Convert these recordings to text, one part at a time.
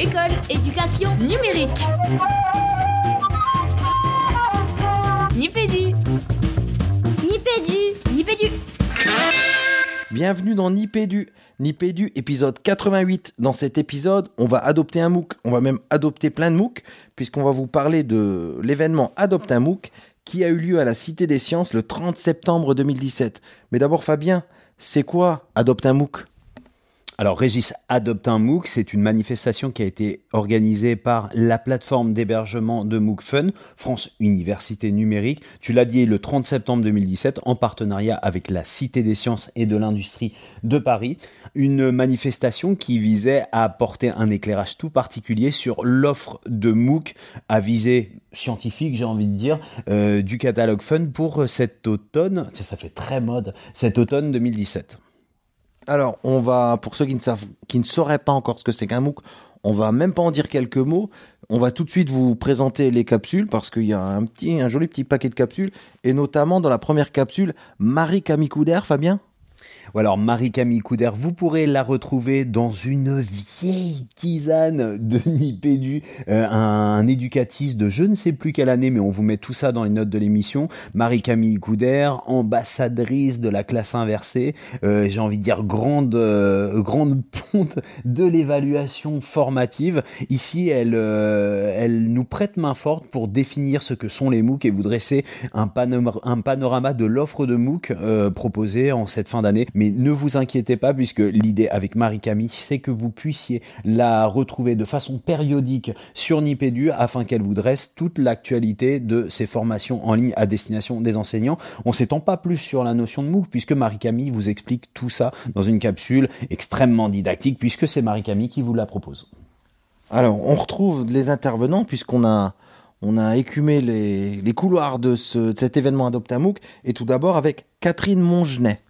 École. Éducation. Numérique. Nipédu. Nipédu. Nipédu. Bienvenue dans Nipédu. Nipédu, épisode 88. Dans cet épisode, on va adopter un MOOC. On va même adopter plein de MOOC, puisqu'on va vous parler de l'événement Adopte un MOOC qui a eu lieu à la Cité des Sciences le 30 septembre 2017. Mais d'abord, Fabien, c'est quoi Adopte un MOOC? Alors Régis adopte un MOOC, c'est une manifestation qui a été organisée par la plateforme d'hébergement de MOOC Fun, France Université Numérique. Tu l'as dit le 30 septembre 2017 en partenariat avec la Cité des Sciences et de l'Industrie de Paris. Une manifestation qui visait à apporter un éclairage tout particulier sur l'offre de MOOC à visée scientifique, j'ai envie de dire, euh, du catalogue Fun pour cet automne, ça fait très mode, cet automne 2017. Alors, on va, pour ceux qui ne, savent, qui ne sauraient pas encore ce que c'est qu'un MOOC, on va même pas en dire quelques mots. On va tout de suite vous présenter les capsules parce qu'il y a un petit, un joli petit paquet de capsules et notamment dans la première capsule, Marie Camille Fabien? Ou alors Marie-Camille Couder, vous pourrez la retrouver dans une vieille tisane de Nipédu, euh, un, éducatiste de je ne sais plus quelle année, mais on vous met tout ça dans les notes de l'émission. Marie-Camille Couder, ambassadrice de la classe inversée, euh, j'ai envie de dire grande, euh, grande ponte de l'évaluation formative. Ici, elle, elle nous prête main forte pour définir ce que sont les MOOC et vous dresser un, un panorama de l'offre de MOOC proposée en cette fin d'année mais ne vous inquiétez pas puisque l'idée avec Marie-Camille, c'est que vous puissiez la retrouver de façon périodique sur Nipédu afin qu'elle vous dresse toute l'actualité de ces formations en ligne à destination des enseignants. On s'étend pas plus sur la notion de MOOC puisque Marie-Camille vous explique tout ça dans une capsule extrêmement didactique puisque c'est Marie-Camille qui vous la propose. Alors, on retrouve les intervenants puisqu'on a on a écumé les, couloirs de, cet événement Adopte un MOOC et tout d'abord avec Catherine Mongenet.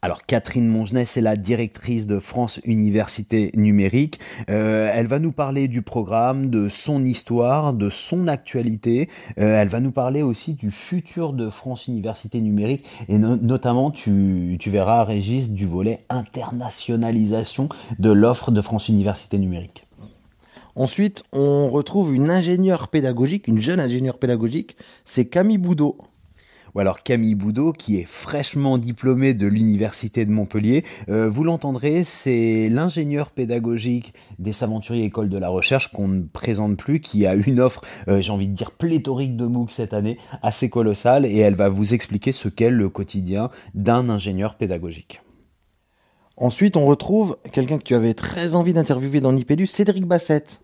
Alors Catherine Mongenet, c'est la directrice de France Université Numérique. Euh, elle va nous parler du programme, de son histoire, de son actualité. Euh, elle va nous parler aussi du futur de France Université Numérique et notamment, tu, tu verras, Régis, du volet internationalisation de l'offre de France Université Numérique. Ensuite, on retrouve une ingénieure pédagogique, une jeune ingénieure pédagogique, c'est Camille Boudot ou alors Camille Boudot, qui est fraîchement diplômée de l'Université de Montpellier. Euh, vous l'entendrez, c'est l'ingénieur pédagogique des Saventuriers École de la Recherche qu'on ne présente plus, qui a une offre, euh, j'ai envie de dire, pléthorique de MOOC cette année, assez colossale, et elle va vous expliquer ce qu'est le quotidien d'un ingénieur pédagogique. Ensuite, on retrouve quelqu'un que tu avais très envie d'interviewer dans Nipédu, Cédric Bassett.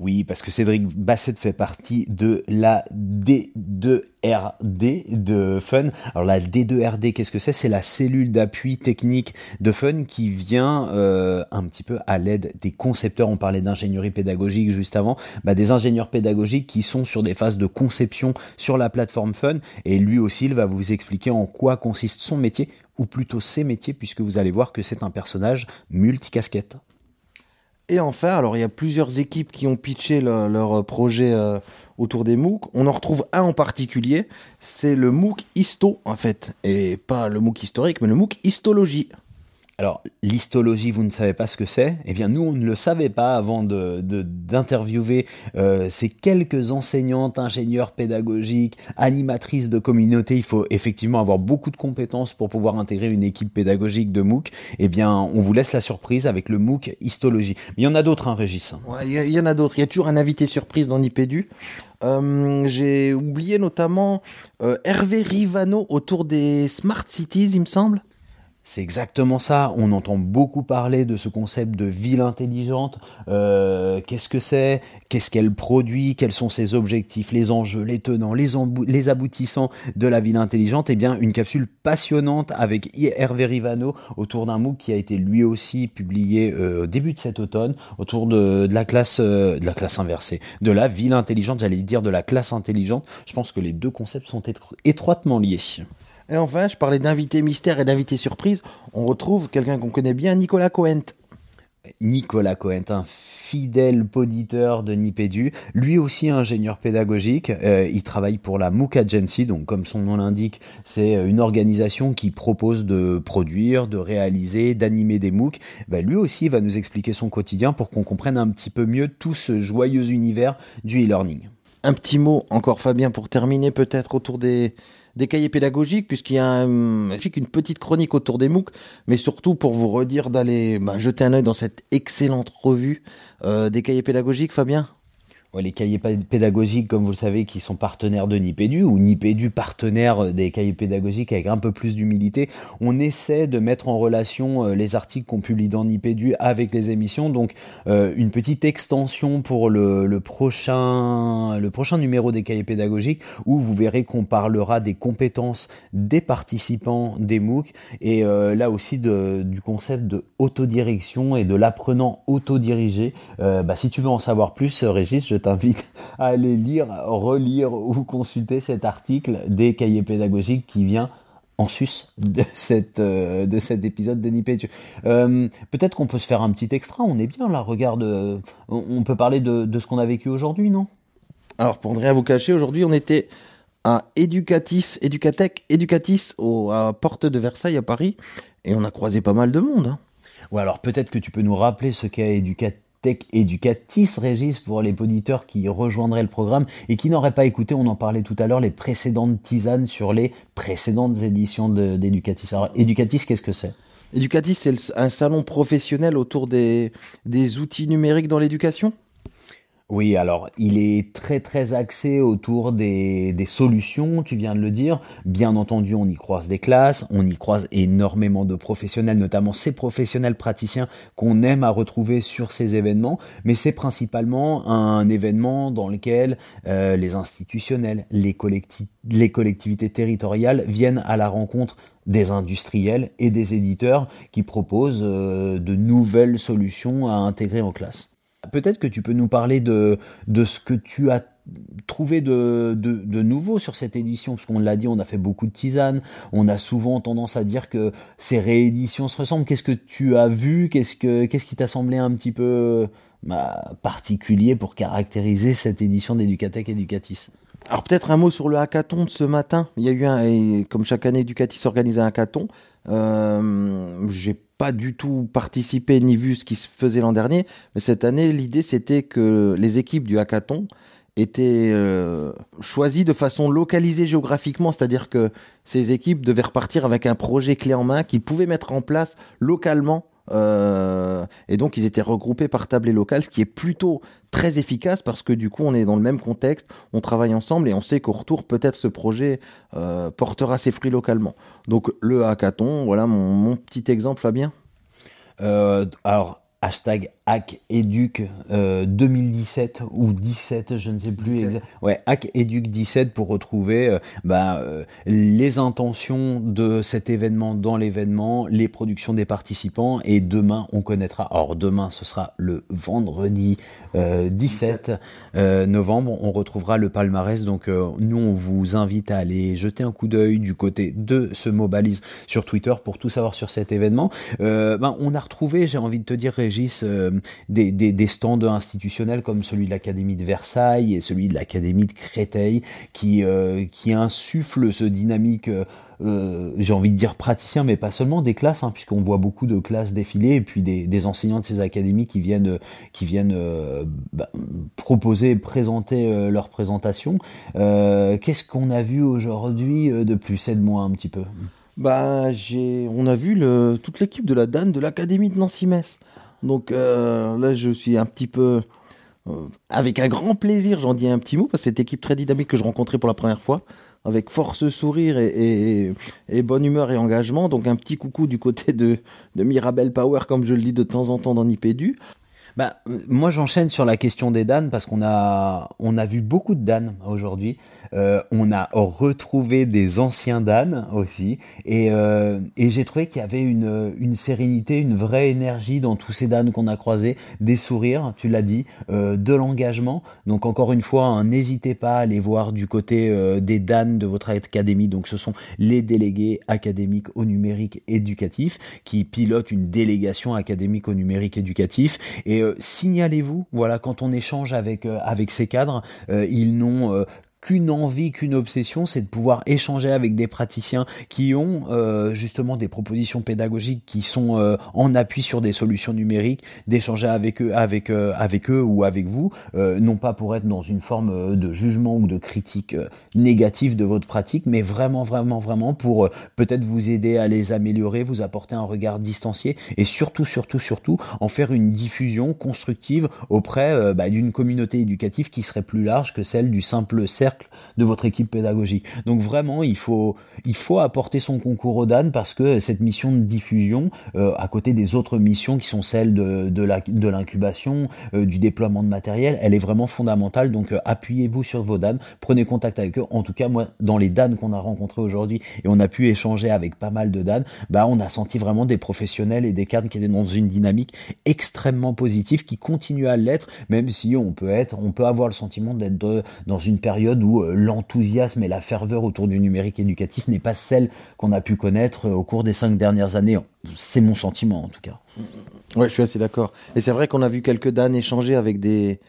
Oui, parce que Cédric Bassett fait partie de la D2RD de Fun. Alors la D2RD, qu'est-ce que c'est? C'est la cellule d'appui technique de Fun qui vient euh, un petit peu à l'aide des concepteurs. On parlait d'ingénierie pédagogique juste avant. Bah, des ingénieurs pédagogiques qui sont sur des phases de conception sur la plateforme Fun. Et lui aussi, il va vous expliquer en quoi consiste son métier, ou plutôt ses métiers, puisque vous allez voir que c'est un personnage multicasquette. Et enfin, alors il y a plusieurs équipes qui ont pitché leur, projet euh, autour des MOOC. On en retrouve un en particulier, c'est le MOOC Histo en fait, et pas le MOOC historique, mais le MOOC Histologie. Alors, l'histologie, vous ne savez pas ce que c'est Eh bien, nous, on ne le savait pas avant d'interviewer euh, ces quelques enseignantes, ingénieurs pédagogiques, animatrices de communauté. Il faut effectivement avoir beaucoup de compétences pour pouvoir intégrer une équipe pédagogique de MOOC. Eh bien, on vous laisse la surprise avec le MOOC histologie. Mais il y en a d'autres, hein, Régis Il y, en a d'autres. Il y a toujours un invité surprise dans Nipédu. Euh, J'ai oublié notamment euh, Hervé Rivano autour des Smart Cities, il me semble. C'est exactement ça. On entend beaucoup parler de ce concept de ville intelligente. Euh, qu'est-ce que c'est? Qu'est-ce qu'elle produit? Quels sont ses objectifs, les enjeux, les tenants, les, aboutissants de la ville intelligente? Eh bien, une capsule passionnante avec Hervé Rivano autour d'un MOOC qui a été lui aussi publié euh, au début de cet automne autour de, la classe, euh, de la classe inversée, de la ville intelligente. J'allais dire de la classe intelligente. Je pense que les deux concepts sont étroitement liés. Et enfin, je parlais d'invité mystère et d'invité surprise. On retrouve quelqu'un qu'on connaît bien, Nicolas Cohen. Nicolas Cohentin, fidèle poditeur de Nipédu, lui aussi ingénieur pédagogique. Euh, il travaille pour la MOOC Agency, donc comme son nom l'indique, c'est une organisation qui propose de produire, de réaliser, d'animer des MOOC. Ben, lui aussi va nous expliquer son quotidien pour qu'on comprenne un petit peu mieux tout ce joyeux univers du e-learning. Un petit mot encore Fabien pour terminer peut-être autour des des cahiers pédagogiques, puisqu'il y a un, une petite chronique autour des MOOC, mais surtout pour vous redire d'aller bah, jeter un œil dans cette excellente revue euh, des cahiers pédagogiques, Fabien? Les cahiers pédagogiques, comme vous le savez, qui sont partenaires de Nipédu, ou Nipédu partenaire des cahiers pédagogiques avec un peu plus d'humilité, on essaie de mettre en relation euh, les articles qu'on publie dans Nipédu avec les émissions. Donc, euh, une petite extension pour le, prochain, le prochain numéro des cahiers pédagogiques, où vous verrez qu'on parlera des compétences des participants des MOOC, et euh, là aussi du concept de autodirection et de l'apprenant autodirigé. bah, si tu veux en savoir plus, Régis, je t'invite à aller lire, relire ou consulter cet article des cahiers pédagogiques qui vient en sus de, cette, euh, de cet épisode de Nipédu. Euh, peut-être qu'on peut se faire un petit extra, on est bien là, regarde, euh, on peut parler de, ce qu'on a vécu aujourd'hui, non? Alors, pour ne rien vous cacher, aujourd'hui on était à Educatis, Educatec, Educatis, au, à Porte de Versailles à Paris, et on a croisé pas mal de monde. Hein. Ou alors peut-être que tu peux nous rappeler ce qu'est Educatis Tech Educatis, Régis, pour les auditeurs qui rejoindraient le programme et qui n'auraient pas écouté, on en parlait tout à l'heure, les précédentes tisanes sur les précédentes éditions d'Educatis. Alors, Educatis, qu'est-ce que c'est? Educatis, c'est un salon professionnel autour des, des outils numériques dans l'éducation? Oui, alors il est très très axé autour des, solutions, tu viens de le dire. Bien entendu, on y croise des classes, on y croise énormément de professionnels, notamment ces professionnels praticiens qu'on aime à retrouver sur ces événements, mais c'est principalement un événement dans lequel euh, les institutionnels, les, les collectivités territoriales viennent à la rencontre des industriels et des éditeurs qui proposent euh, de nouvelles solutions à intégrer en classe. Peut-être que tu peux nous parler de, ce que tu as trouvé de, nouveau sur cette édition, parce qu'on l'a dit, on a fait beaucoup de tisanes, on a souvent tendance à dire que ces rééditions se ressemblent. Qu'est-ce que tu as vu? Qu'est-ce que qu'est-ce qui t'a semblé un petit peu bah, particulier pour caractériser cette édition d'Educatec Educatis? Alors peut-être un mot sur le hackathon de ce matin. Il y a eu un, comme chaque année, Educatis organise un hackathon. Euh, J'ai pas du tout participé ni vu ce qui se faisait l'an dernier, mais cette année, l'idée c'était que les équipes du hackathon étaient euh, choisies de façon localisée géographiquement, c'est-à-dire que ces équipes devaient repartir avec un projet clé en main qu'ils pouvaient mettre en place localement euh, et donc ils étaient regroupés par tablé local, ce qui est plutôt très efficace parce que du coup on est dans le même contexte, on travaille ensemble et on sait qu'au retour peut-être ce projet euh, portera ses fruits localement. Donc le hackathon, voilà mon, mon petit exemple Fabien. Euh, alors hashtag HackEduc 2017 euh, ou 17, je ne sais plus exactement. Ouais, HackEduc 17 pour retrouver euh, bah, euh, les intentions de cet événement dans l'événement, les productions des participants et demain on connaîtra. Alors demain ce sera le vendredi 17 novembre, on retrouvera le palmarès. Donc nous on vous invite à aller jeter un coup d'œil du côté de ce Mobalise sur Twitter pour tout savoir sur cet événement. Ben, on a retrouvé, j'ai envie de te dire euh, des, stands institutionnels comme celui de l'Académie de Versailles et celui de l'Académie de Créteil qui, euh, insufflent ce dynamique euh, j'ai envie de dire praticien, mais pas seulement des classes, hein, puisqu'on voit beaucoup de classes défiler et puis des, enseignants de ces académies qui viennent, qui viennent bah, proposer, présenter leur présentation. Qu'est-ce qu'on a vu aujourd'hui de plus? Aide-moi un petit peu. Bah, j'ai, on a vu toute l'équipe de la DAN de l'Académie de Nancy-Metz. Donc euh, là, je suis un petit peu. Euh, avec un grand plaisir, j'en dis un petit mot, parce que cette équipe très dynamique que je rencontrais pour la première fois, avec force, sourire et, bonne humeur et engagement. Donc un petit coucou du côté de, de Mirabel Power, comme je le dis de temps en temps dans Nipédu. Bah, euh, moi j'enchaîne sur la question des Dan parce qu'on a on a vu beaucoup de Dan aujourd'hui. Euh, on a retrouvé des anciens Dan aussi et, euh, j'ai trouvé qu'il y avait une, sérénité, une vraie énergie dans tous ces Dan qu'on a croisés, des sourires, tu l'as dit, euh, de l'engagement. Donc encore une fois, hein, n'hésitez pas à aller voir du côté des Dan de votre académie. Donc ce sont les délégués académiques au numérique éducatif qui pilotent une délégation académique au numérique éducatif et signalez-vous, voilà, quand on échange avec avec ces cadres, ils n'ont qu'une envie, qu'une obsession, c'est de pouvoir échanger avec des praticiens qui ont euh, justement des propositions pédagogiques qui sont euh, en appui sur des solutions numériques, d'échanger avec eux, avec euh, avec eux ou avec vous, non pas pour être dans une forme de jugement ou de critique négative de votre pratique, mais vraiment, vraiment, vraiment pour peut-être vous aider à les améliorer, vous apporter un regard distancié et surtout, surtout, surtout en faire une diffusion constructive auprès bah, d'une communauté éducative qui serait plus large que celle du simple cercle de votre équipe pédagogique. Donc vraiment, il faut, apporter son concours au DAN parce que cette mission de diffusion, euh, à côté des autres missions qui sont celles de, de l'incubation, euh, du déploiement de matériel, elle est vraiment fondamentale. Donc euh, appuyez-vous sur vos DAN, prenez contact avec eux. En tout cas, moi, dans les DAN qu'on a rencontrés aujourd'hui et on a pu échanger avec pas mal de DAN, bah, on a senti vraiment des professionnels et des cadres qui étaient dans une dynamique extrêmement positive, qui continue à l'être, même si on peut être, on peut avoir le sentiment d'être dans une période où euh, l'enthousiasme et la ferveur autour du numérique éducatif n'est pas celle qu'on a pu connaître euh, au cours des cinq dernières années. C'est mon sentiment en tout cas. Ouais, je suis assez d'accord. Et c'est vrai qu'on a vu quelques dames échanger avec des,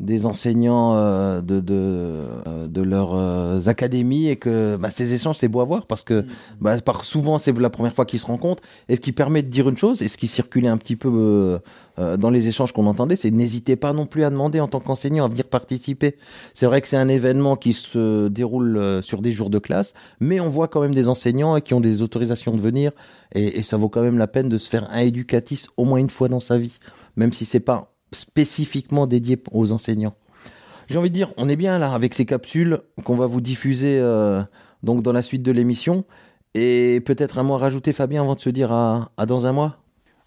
des enseignants euh, de, de, de leurs académies et que bah, ces échanges, c'est beau à voir parce que mm. bah, par, souvent, c'est la première fois qu'ils se rencontrent et ce qui permet de dire une chose et ce qui circulait un petit peu euh, dans les échanges qu'on entendait, c'est n'hésitez pas non plus à demander en tant qu'enseignant à venir participer. C'est vrai que c'est un événement qui se déroule euh, sur des jours de classe, mais on voit quand même des enseignants qui ont des autorisations de venir, et, et ça vaut quand même la peine de se faire un éducatis au moins une fois dans sa vie, même si c'est pas spécifiquement dédié aux enseignants. J'ai envie de dire, on est bien là avec ces capsules qu'on va vous diffuser euh, donc dans la suite de l'émission. Et peut-être un mot à rajouter, Fabien, avant de se dire à dans un mois?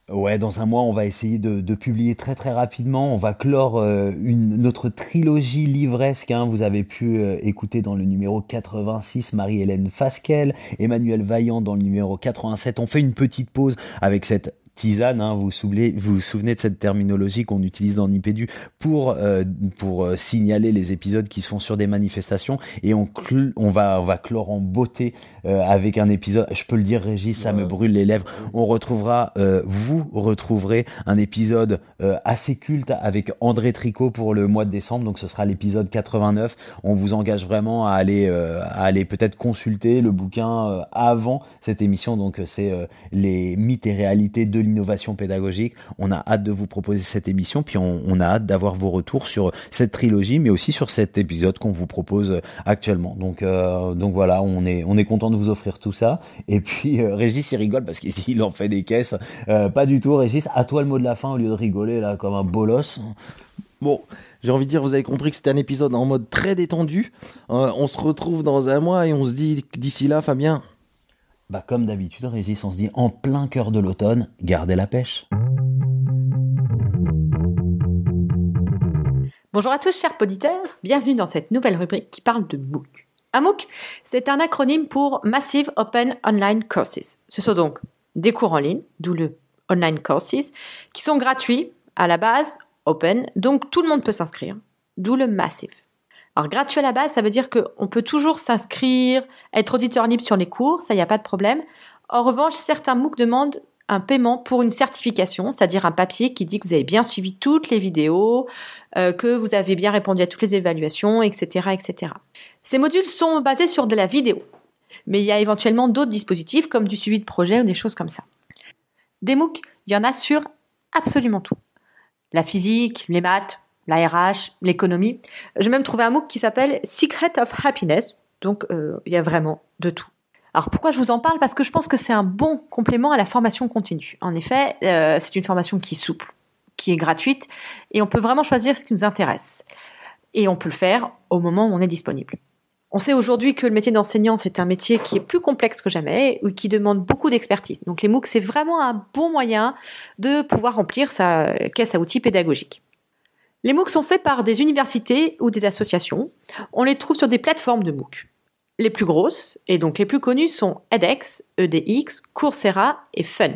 Ouais, dans un mois, on va essayer de, publier très très rapidement. On va clore euh, une, notre trilogie livresque. Hein. Vous avez pu euh, écouter dans le numéro 86 Marie-Hélène Fasquelle, Emmanuel Vaillant dans le numéro 87. On fait une petite pause avec cette tisane. Hein, vous, vous souvenez, vous vous souvenez de cette terminologie qu'on utilise dans Nipédu pour euh, pour euh, signaler les épisodes qui se font sur des manifestations et on on va on va clore en beauté euh, avec un épisode. Je peux le dire, Régis, ça me brûle les lèvres. On retrouvera, vous retrouverez un épisode assez culte avec André Tricot pour le mois de décembre. Donc ce sera l'épisode 89. On vous engage vraiment à aller à aller peut-être consulter le bouquin avant cette émission. Donc c'est les mythes et réalités de innovation pédagogique. On a hâte de vous proposer cette émission, puis on, a hâte d'avoir vos retours sur cette trilogie, mais aussi sur cet épisode qu'on vous propose actuellement. Donc, euh, voilà, on est, on est content de vous offrir tout ça. Et puis euh, Régis, il rigole parce qu'il en fait des caisses. Euh, pas du tout, Régis. À toi le mot de la fin au lieu de rigoler là comme un bolos. Bon, j'ai envie de dire, vous avez compris que c'était un épisode en mode très détendu. on se retrouve dans un mois et on se dit d'ici là, Fabien, bah comme d'habitude, Régis, on se dit en plein cœur de l'automne, gardez la pêche. Bonjour à tous, chers auditeurs. Bienvenue dans cette nouvelle rubrique qui parle de MOOC. Un MOOC, c'est un acronyme pour Massive Open Online Courses. Ce sont donc des cours en ligne, d'où le Online Courses, qui sont gratuits à la base, open, donc tout le monde peut s'inscrire, d'où le Massive. Alors gratuit à la base, ça veut dire qu'on peut toujours s'inscrire, être auditeur libre sur les cours, ça, il n'y a pas de problème. En revanche, certains MOOC demandent un paiement pour une certification, c'est-à-dire un papier qui dit que vous avez bien suivi toutes les vidéos, euh, que vous avez bien répondu à toutes les évaluations, etc., etc. Ces modules sont basés sur de la vidéo, mais il y a éventuellement d'autres dispositifs comme du suivi de projet ou des choses comme ça. Des MOOC, il y en a sur absolument tout. La physique, les maths, la RH, l'économie. J'ai même trouvé un MOOC qui s'appelle Secret of Happiness. Donc, euh, il y a vraiment de tout. Alors pourquoi je vous en parle? Parce que je pense que c'est un bon complément à la formation continue. En effet, euh, c'est une formation qui est souple, qui est gratuite, et on peut vraiment choisir ce qui nous intéresse. Et on peut le faire au moment où on est disponible. On sait aujourd'hui que le métier d'enseignant, c'est un métier qui est plus complexe que jamais ou qui demande beaucoup d'expertise. Donc les MOOC, c'est vraiment un bon moyen de pouvoir remplir sa caisse à outils pédagogique. Les MOOC sont faits par des universités ou des associations. On les trouve sur des plateformes de MOOC. Les plus grosses, et donc les plus connues, sont edX, EDX, Coursera et Fun.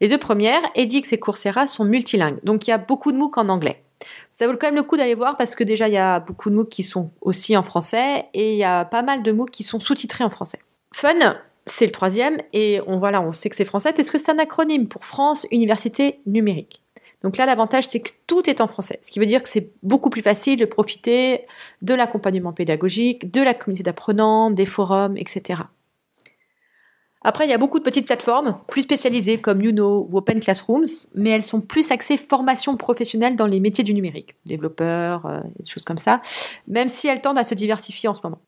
Les deux premières, edX et Coursera, sont multilingues, donc il y a beaucoup de MOOC en anglais. Ça vaut quand même le coup d'aller voir parce que déjà il y a beaucoup de MOOC qui sont aussi en français et il y a pas mal de MOOC qui sont sous-titrés en français. Fun, c'est le troisième et on on sait que c'est français puisque c'est un acronyme pour France Université Numérique. Donc là, l'avantage, c'est que tout est en français, ce qui veut dire que c'est beaucoup plus facile de profiter de l'accompagnement pédagogique, de la communauté d'apprenants, des forums, etc. Après, il y a beaucoup de petites plateformes plus spécialisées comme Youno ou Open Classrooms, mais elles sont plus axées formation professionnelle dans les métiers du numérique, développeurs, euh, des choses comme ça, même si elles tendent à se diversifier en ce moment.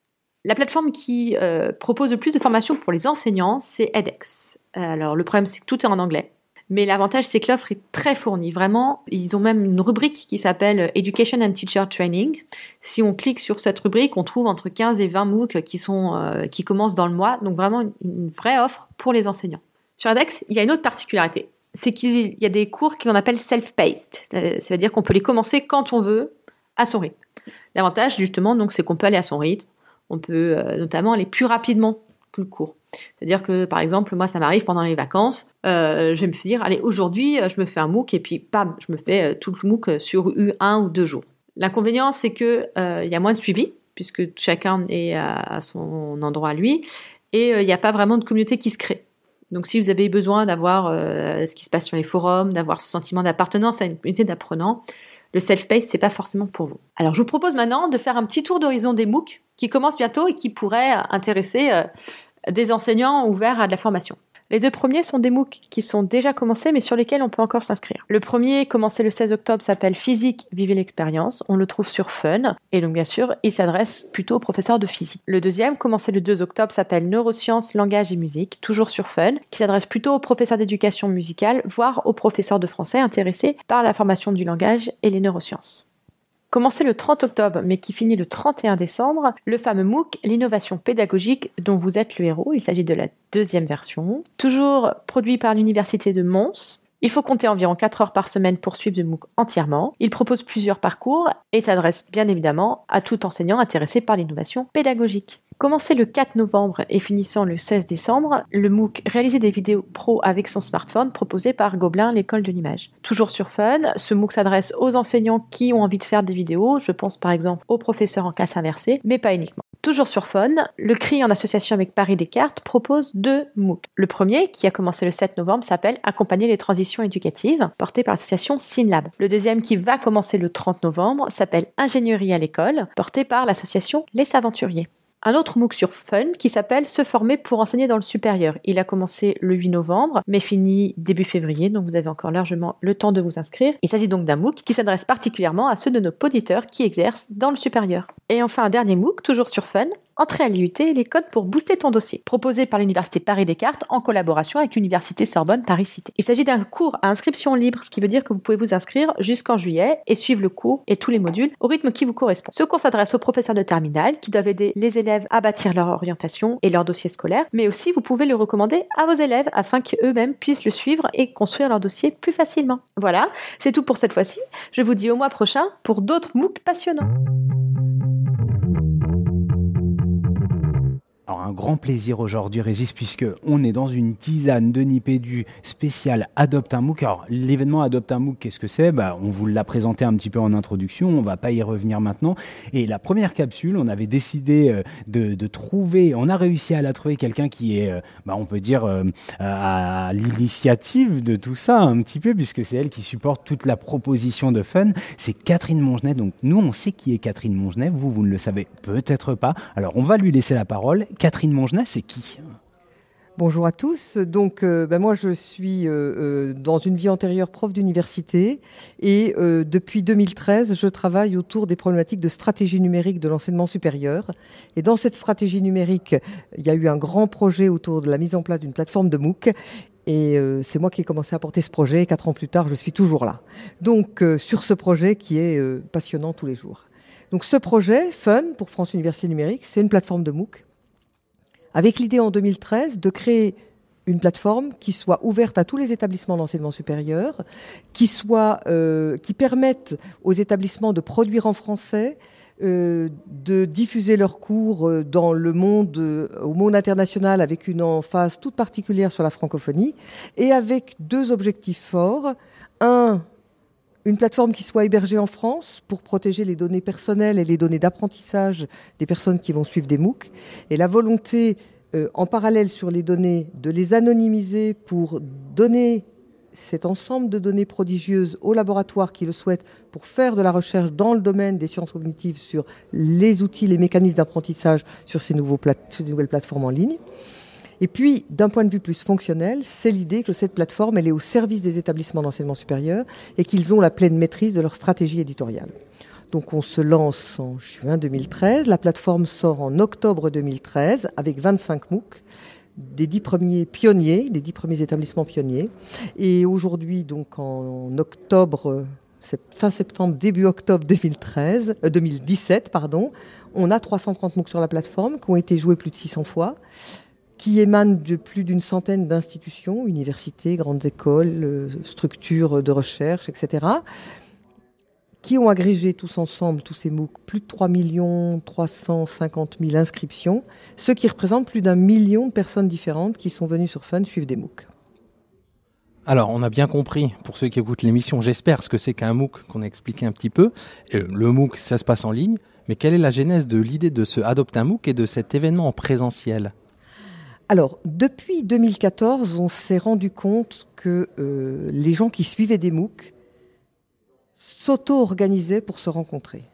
La plateforme qui euh, propose le plus de formation pour les enseignants, c'est edX. Alors le problème, c'est que tout est en anglais. Mais l'avantage, c'est que l'offre est très fournie. Vraiment, ils ont même une rubrique qui s'appelle Education and Teacher Training. Si on clique sur cette rubrique, on trouve entre 15 et 20 MOOC qui sont, euh, qui commencent dans le mois. Donc vraiment une, vraie offre pour les enseignants. Sur Adex, il y a une autre particularité. C'est qu'il y a des cours qu'on appelle self-paced. Euh, ça veut dire qu'on peut les commencer quand on veut, à son rythme. L'avantage, justement, donc, c'est qu'on peut aller à son rythme. On peut euh, notamment aller plus rapidement le cours. C'est-à-dire que, par exemple, moi, ça m'arrive pendant les vacances, euh, je vais me dire, allez, aujourd'hui, euh, je me fais un MOOC et puis, pam, je me fais euh, tout le MOOC sur un ou deux jours. L'inconvénient, c'est que il y a moins de suivi, puisque chacun est à, son endroit à lui, et il n'y a pas vraiment de communauté qui se crée. Donc, si vous avez besoin d'avoir ce qui se passe sur les forums, d'avoir ce sentiment d'appartenance à une communauté d'apprenants, le self-paced, c'est pas forcément pour vous. Alors, je vous propose maintenant de faire un petit tour d'horizon des MOOC qui commencent bientôt et qui pourraient intéresser des enseignants ouverts à de la formation. Les deux premiers sont des MOOC qui sont déjà commencés mais sur lesquels on peut encore s'inscrire. Le premier, commencé le 16 octobre, s'appelle Physique, vivez l'expérience. On le trouve sur Fun et donc bien sûr, il s'adresse plutôt aux professeurs de physique. Le deuxième, commencé le 2 octobre, s'appelle Neurosciences, langage et musique, toujours sur Fun, qui s'adresse plutôt aux professeurs d'éducation musicale, voire aux professeurs de français intéressés par la formation du langage et les neurosciences commencé le 30 octobre mais qui finit le 31 décembre, le fameux MOOC, l'innovation pédagogique dont vous êtes le héros. Il s'agit de la deuxième version. Toujours produit par l'Université de Mons. Il faut compter environ 4 heures par semaine pour suivre le MOOC entièrement. Il propose plusieurs parcours et s'adresse bien évidemment à tout enseignant intéressé par l'innovation pédagogique. Commencé le 4 novembre et finissant le 16 décembre, le MOOC réalisait des vidéos pro avec son smartphone proposé par Gobelin, l'école de l'image. Toujours sur Fun, ce MOOC s'adresse aux enseignants qui ont envie de faire des vidéos, je pense par exemple aux professeurs en classe inversée, mais pas uniquement. Toujours sur Fun, le CRI en association avec Paris Descartes propose deux MOOC. Le premier, qui a commencé le 7 novembre, s'appelle Accompagner les transitions éducatives, porté par l'association SynLab. Le deuxième, qui va commencer le 30 novembre, s'appelle Ingénierie à l'école, porté par l'association Les Aventuriers un autre MOOC sur Fun qui s'appelle Se former pour enseigner dans le supérieur. Il a commencé le 8 novembre, mais fini début février, donc vous avez encore largement le temps de vous inscrire. Il s'agit donc d'un MOOC qui s'adresse particulièrement à ceux de nos auditeurs qui exercent dans le supérieur. Et enfin un dernier MOOC, toujours sur Fun, Entrée à l'IUT, les codes pour booster ton dossier, proposé par l'Université Paris-Descartes en collaboration avec l'Université Sorbonne Paris-Cité. Il s'agit d'un cours à inscription libre, ce qui veut dire que vous pouvez vous inscrire jusqu'en juillet et suivre le cours et tous les modules au rythme qui vous correspond. Ce cours s'adresse aux professeurs de terminale qui doivent aider les élèves à bâtir leur orientation et leur dossier scolaire, mais aussi vous pouvez le recommander à vos élèves afin qu'eux-mêmes puissent le suivre et construire leur dossier plus facilement. Voilà, c'est tout pour cette fois-ci. Je vous dis au mois prochain pour d'autres MOOC passionnants. Un grand plaisir aujourd'hui Régis puisque on est dans une tisane de Nipédu spéciale Adopte un MOOC. Alors l'événement Adopte un MOOC, qu'est-ce que c'est? Bah, On vous l'a présenté un petit peu en introduction, on va pas y revenir maintenant. Et la première capsule, on avait décidé euh, de, trouver, on a réussi à la trouver quelqu'un qui est, euh, bah, on peut dire, euh, à l'initiative de tout ça un petit peu puisque c'est elle qui supporte toute la proposition de fun. C'est Catherine Mongenet. Donc nous on sait qui est Catherine Mongenet, vous vous ne le savez peut-être pas. Alors on va lui laisser la parole. Catherine Mongenet, c'est qui? Bonjour à tous. Donc, euh, ben moi, je suis euh, euh, dans une vie antérieure prof d'université et depuis 2013, je travaille autour des problématiques de stratégie numérique de l'enseignement supérieur. Et dans cette stratégie numérique, il y a eu un grand projet autour de la mise en place d'une plateforme de MOOC. Et c'est moi qui ai commencé à porter ce projet. Quatre ans plus tard, je suis toujours là. Donc, sur ce projet qui est passionnant tous les jours. Donc ce projet, Fun, pour France Université Numérique, c'est une plateforme de MOOC, avec l'idée en 2013 de créer une plateforme qui soit ouverte à tous les établissements d'enseignement supérieur, qui euh, permette aux établissements de produire en français, euh, de diffuser leurs cours euh, dans le au monde international, avec une emphase toute particulière sur la francophonie, et avec deux objectifs forts. Un, une plateforme qui soit hébergée en France pour protéger les données personnelles et les données d'apprentissage des personnes qui vont suivre des MOOC, et la volonté euh, en parallèle sur les données, de les anonymiser pour donner cet ensemble de données prodigieuses aux laboratoires qui le souhaitent pour faire de la recherche dans le domaine des sciences cognitives sur les outils, les mécanismes d'apprentissage sur ces, ces nouvelles plateformes en ligne. Et puis, d'un point de vue plus fonctionnel, c'est l'idée que cette plateforme, elle est au service des établissements d'enseignement supérieur et qu'ils ont la pleine maîtrise de leur stratégie éditoriale. Donc on se lance en juin 2013. La plateforme sort en octobre 2013 avec 25 MOOC des dix premiers pionniers, des dix premiers établissements pionniers. Et aujourd'hui, donc en octobre, fin septembre, début octobre 2013, 2017, euh, pardon, on a 330 MOOC sur la plateforme qui ont été joués plus de 600 fois qui émanent de plus d'une centaine d'institutions, universités, grandes écoles, euh, structures de recherche, etc qui ont agrégé tous ensemble, tous ces MOOC, plus de 3 350 000 inscriptions, ce qui représente plus d'un million de personnes différentes qui sont venues sur Fun suivre des MOOC. Alors, on a bien compris, pour ceux qui écoutent l'émission, j'espère, ce que c'est qu'un MOOC, qu'on a expliqué un petit peu. Euh, le MOOC, ça se passe en ligne, mais quelle est la genèse de l'idée de se adopter un MOOC et de cet événement en présentiel? Alors, depuis 2014, on s'est rendu compte que euh, les gens qui suivaient des MOOC s'auto-organisaient pour se rencontrer.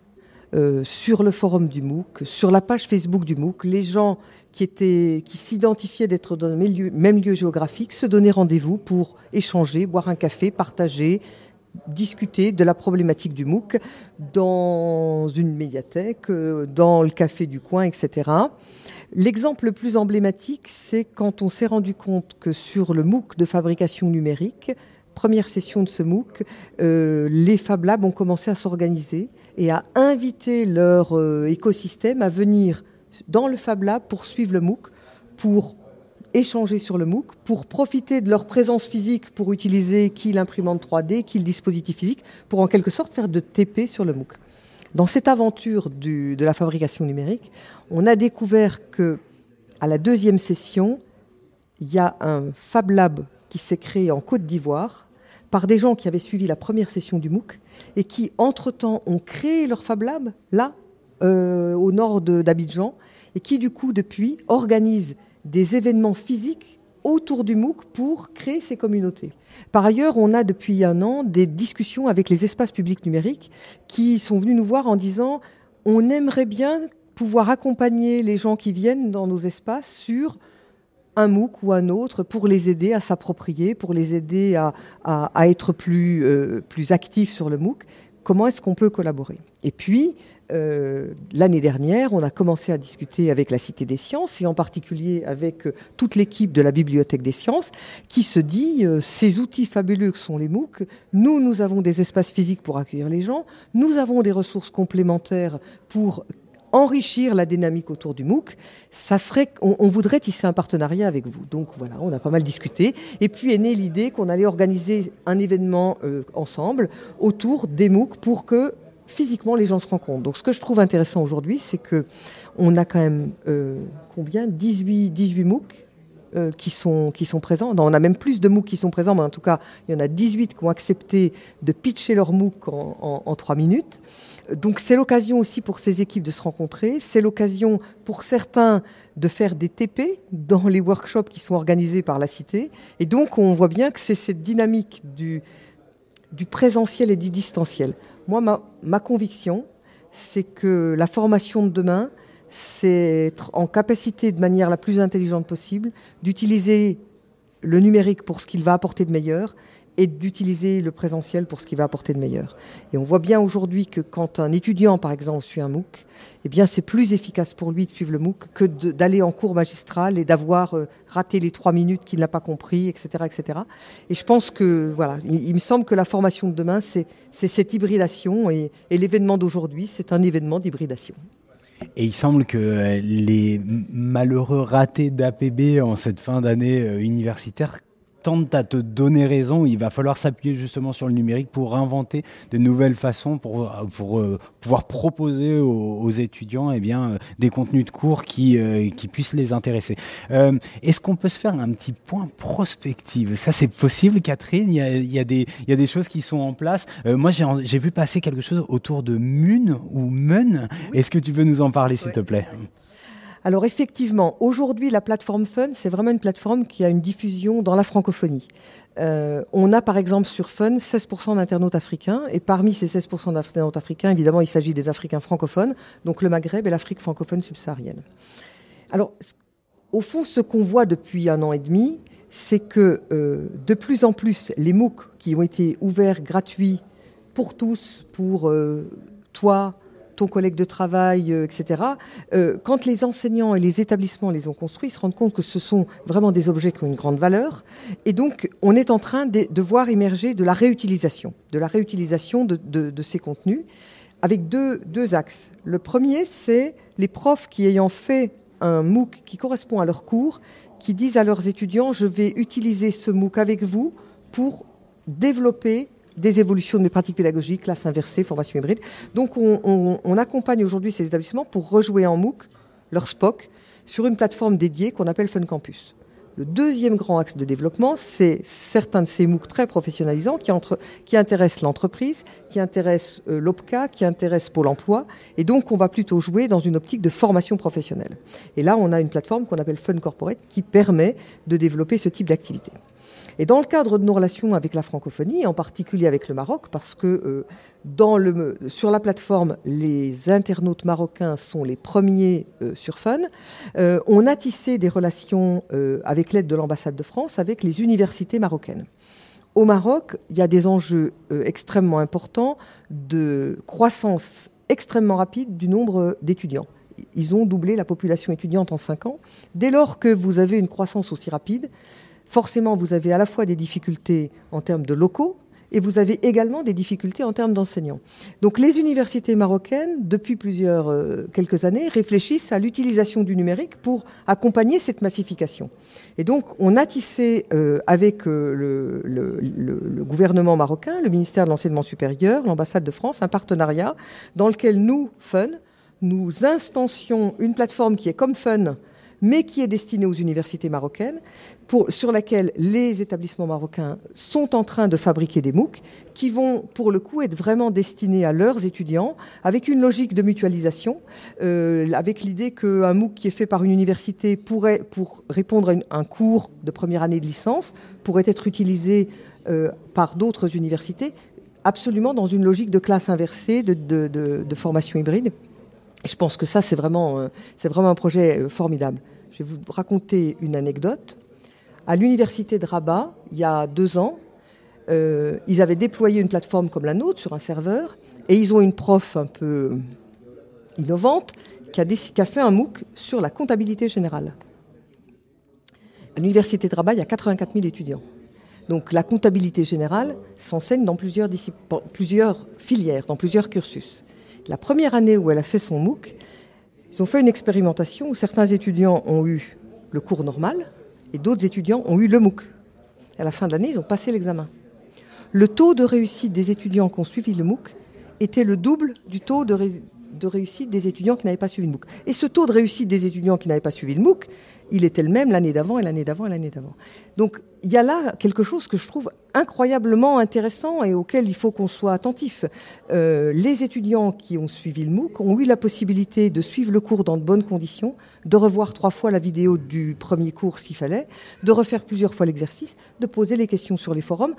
Euh, sur le forum du MOOC, sur la page Facebook du MOOC, les gens qui, s'identifiaient d'être dans le même lieu, géographique se donnaient rendez-vous pour échanger, boire un café, partager, discuter de la problématique du MOOC dans une médiathèque, euh, dans le café du coin, etc. L'exemple le plus emblématique, c'est quand on s'est rendu compte que sur le MOOC de fabrication numérique, première session de ce MOOC, euh, les Fab Labs ont commencé à s'organiser et à inviter leur euh, écosystème à venir dans le Fab Lab pour suivre le MOOC, pour échanger sur le MOOC, pour profiter de leur présence physique pour utiliser qui l'imprimante 3D, qui le dispositif physique, pour en quelque sorte faire de TP sur le MOOC. Dans cette aventure de la fabrication numérique, on a découvert que à la deuxième session, il y a un Fab Lab qui s'est créé en Côte d'Ivoire par des gens qui avaient suivi la première session du MOOC et qui, entre-temps, ont créé leur Fab Lab, là, euh, au nord d'Abidjan, et qui, du coup, depuis, organisent des événements physiques autour du MOOC pour créer ces communautés. Par ailleurs, on a depuis un an des discussions avec les espaces publics numériques qui sont venus nous voir en disant on aimerait bien pouvoir accompagner les gens qui viennent dans nos espaces sur un MOOC ou un autre pour les aider à s'approprier, pour les aider à, être plus, euh, plus actifs sur le MOOC. Comment est-ce qu'on peut collaborer? Et puis, euh, l'année dernière, on a commencé à discuter avec la Cité des Sciences et en particulier avec euh, toute l'équipe de la Bibliothèque des Sciences qui se dit ces outils fabuleux que sont les MOOC, nous, nous avons des espaces physiques pour accueillir les gens, nous avons des ressources complémentaires pour enrichir la dynamique autour du MOOC, ça serait, on, voudrait tisser un partenariat avec vous. Donc voilà, on a pas mal discuté. Et puis est née l'idée qu'on allait organiser un événement euh, ensemble autour des MOOC pour que physiquement les gens se rencontrent. Donc ce que je trouve intéressant aujourd'hui, c'est que on a quand même euh, combien? 18, 18 MOOC euh, qui, sont, qui sont présents. on a même plus de MOOC qui sont présents, mais en tout cas, il y en a 18 qui ont accepté de pitcher leur MOOC en, en, en 3 minutes. Donc c'est l'occasion aussi pour ces équipes de se rencontrer, c'est l'occasion pour certains de faire des TP dans les workshops qui sont organisés par la Cité. Et donc on voit bien que c'est cette dynamique du, du présentiel et du distanciel. Moi, ma, ma conviction, c'est que la formation de demain, c'est être en capacité de manière la plus intelligente possible d'utiliser le numérique pour ce qu'il va apporter de meilleur et d'utiliser le présentiel pour ce qui va apporter de meilleur. Et on voit bien aujourd'hui que quand un étudiant, par exemple, suit un MOOC, eh bien, c'est plus efficace pour lui de suivre le MOOC que d'aller en cours magistral et d'avoir euh, raté les trois minutes qu'il n'a pas compris, etc., etc. Et je pense que, voilà, il, me semble que la formation de demain, c'est cette hybridation et, l'événement d'aujourd'hui, c'est un événement d'hybridation. Et il semble que les malheureux ratés d'APB en cette fin d'année euh, universitaire tente à te donner raison. Il va falloir s'appuyer justement sur le numérique pour inventer de nouvelles façons pour, pour euh, pouvoir proposer aux, étudiants eh bien, euh, des contenus de cours qui, euh, qui puissent les intéresser. Est-ce qu'on peut se faire un petit point prospective? Ça, c'est possible, Catherine? Il y, a, il, y a des, il y a des choses qui sont en place. moi, j'ai vu passer quelque chose autour de MUN ou MEN. Est-ce que tu peux nous en parler, s'il te plaît? Alors effectivement, aujourd'hui, la plateforme Fun, c'est vraiment une plateforme qui a une diffusion dans la francophonie. Euh, on a par exemple sur Fun 16% d'internautes africains, et parmi ces 16% d'internautes africains, évidemment, il s'agit des Africains francophones, donc le Maghreb et l'Afrique francophone subsaharienne. Alors, au fond, ce qu'on voit depuis un an et demi, c'est que euh, de plus en plus, les MOOC qui ont été ouverts gratuits pour tous, pour euh, toi, ton collègue de travail, euh, etc. Euh, quand les enseignants et les établissements les ont construits, ils se rendent compte que ce sont vraiment des objets qui ont une grande valeur. Et donc, on est en train de, voir émerger de la réutilisation, de la réutilisation de, ces contenus, avec deux, deux axes. Le premier, c'est les profs qui, ayant fait un MOOC qui correspond à leur cours, qui disent à leurs étudiants, je vais utiliser ce MOOC avec vous pour développer des évolutions de mes pratiques pédagogiques, classe inversée, formation hybride. Donc on, accompagne aujourd'hui ces établissements pour rejouer en MOOC leur SPOC sur une plateforme dédiée qu'on appelle Fun Campus. Le deuxième grand axe de développement, c'est certains de ces MOOC très professionnalisants qui, intéressent l'entreprise, qui intéressent euh, l'OPCA, qui intéressent Pôle emploi. Et donc, on va plutôt jouer dans une optique de formation professionnelle. Et là, on a une plateforme qu'on appelle Fun Corporate qui permet de développer ce type d'activité. Et dans le cadre de nos relations avec la francophonie, en particulier avec le Maroc, parce que euh, sur la plateforme, les internautes marocains sont les premiers euh, sur Fun, euh, on a tissé des relations avec l'aide de l'ambassade de France avec les universités marocaines. Au Maroc, il y a des enjeux extrêmement importants de croissance extrêmement rapide du nombre d'étudiants. Ils ont doublé la population étudiante en cinq ans. Dès lors que vous avez une croissance aussi rapide, forcément, vous avez à la fois des difficultés en termes de locaux, et vous avez également des difficultés en termes d'enseignants. Donc les universités marocaines, depuis plusieurs euh, quelques années, réfléchissent à l'utilisation du numérique pour accompagner cette massification. Et donc on a tissé euh, avec euh, le, le, gouvernement marocain, le ministère de l'enseignement supérieur, l'ambassade de France, un partenariat dans lequel nous, Fun, nous instancions une plateforme qui est comme Fun, mais qui est destinée aux universités marocaines, sur laquelle les établissements marocains sont en train de fabriquer des MOOC qui vont, pour le coup, être vraiment destinés à leurs étudiants, avec une logique de mutualisation, euh, avec l'idée qu'un MOOC qui est fait par une université pourrait, pour répondre à un cours de première année de licence, pourrait être utilisé euh, par d'autres universités, absolument dans une logique de classe inversée, de formation hybride je pense que ça, c'est vraiment, euh, un projet euh, formidable. Je vais vous raconter une anecdote. À l'université de Rabat, il y a deux ans, euh, ils avaient déployé une plateforme comme la nôtre sur un serveur et ils ont une prof un peu innovante qui a, fait un MOOC sur la comptabilité générale. À l'université de Rabat, il y a 84 000 étudiants. Donc la comptabilité générale s'enseigne dans plusieurs filières, dans plusieurs cursus. La première année où elle a fait son MOOC, ils ont fait une expérimentation où certains étudiants ont eu le cours normal et d'autres étudiants ont eu le MOOC. à la fin de l'année, ils ont passé l'examen. Le taux de réussite des étudiants qui ont suivi le MOOC était le double du taux de, réussite des étudiants qui n'avaient pas suivi le MOOC. Et ce taux de réussite des étudiants qui n'avaient pas suivi le MOOC, il était le même l'année d'avant et l'année d'avant et l'année d'avant. Il y a là quelque chose que je trouve incroyablement intéressant et auquel il faut qu'on soit attentif. Euh, les étudiants qui ont suivi le MOOC ont eu la possibilité de suivre le cours dans de bonnes conditions, de revoir trois fois la vidéo du premier cours s'il fallait, de refaire plusieurs fois l'exercice, de poser les questions sur les forums,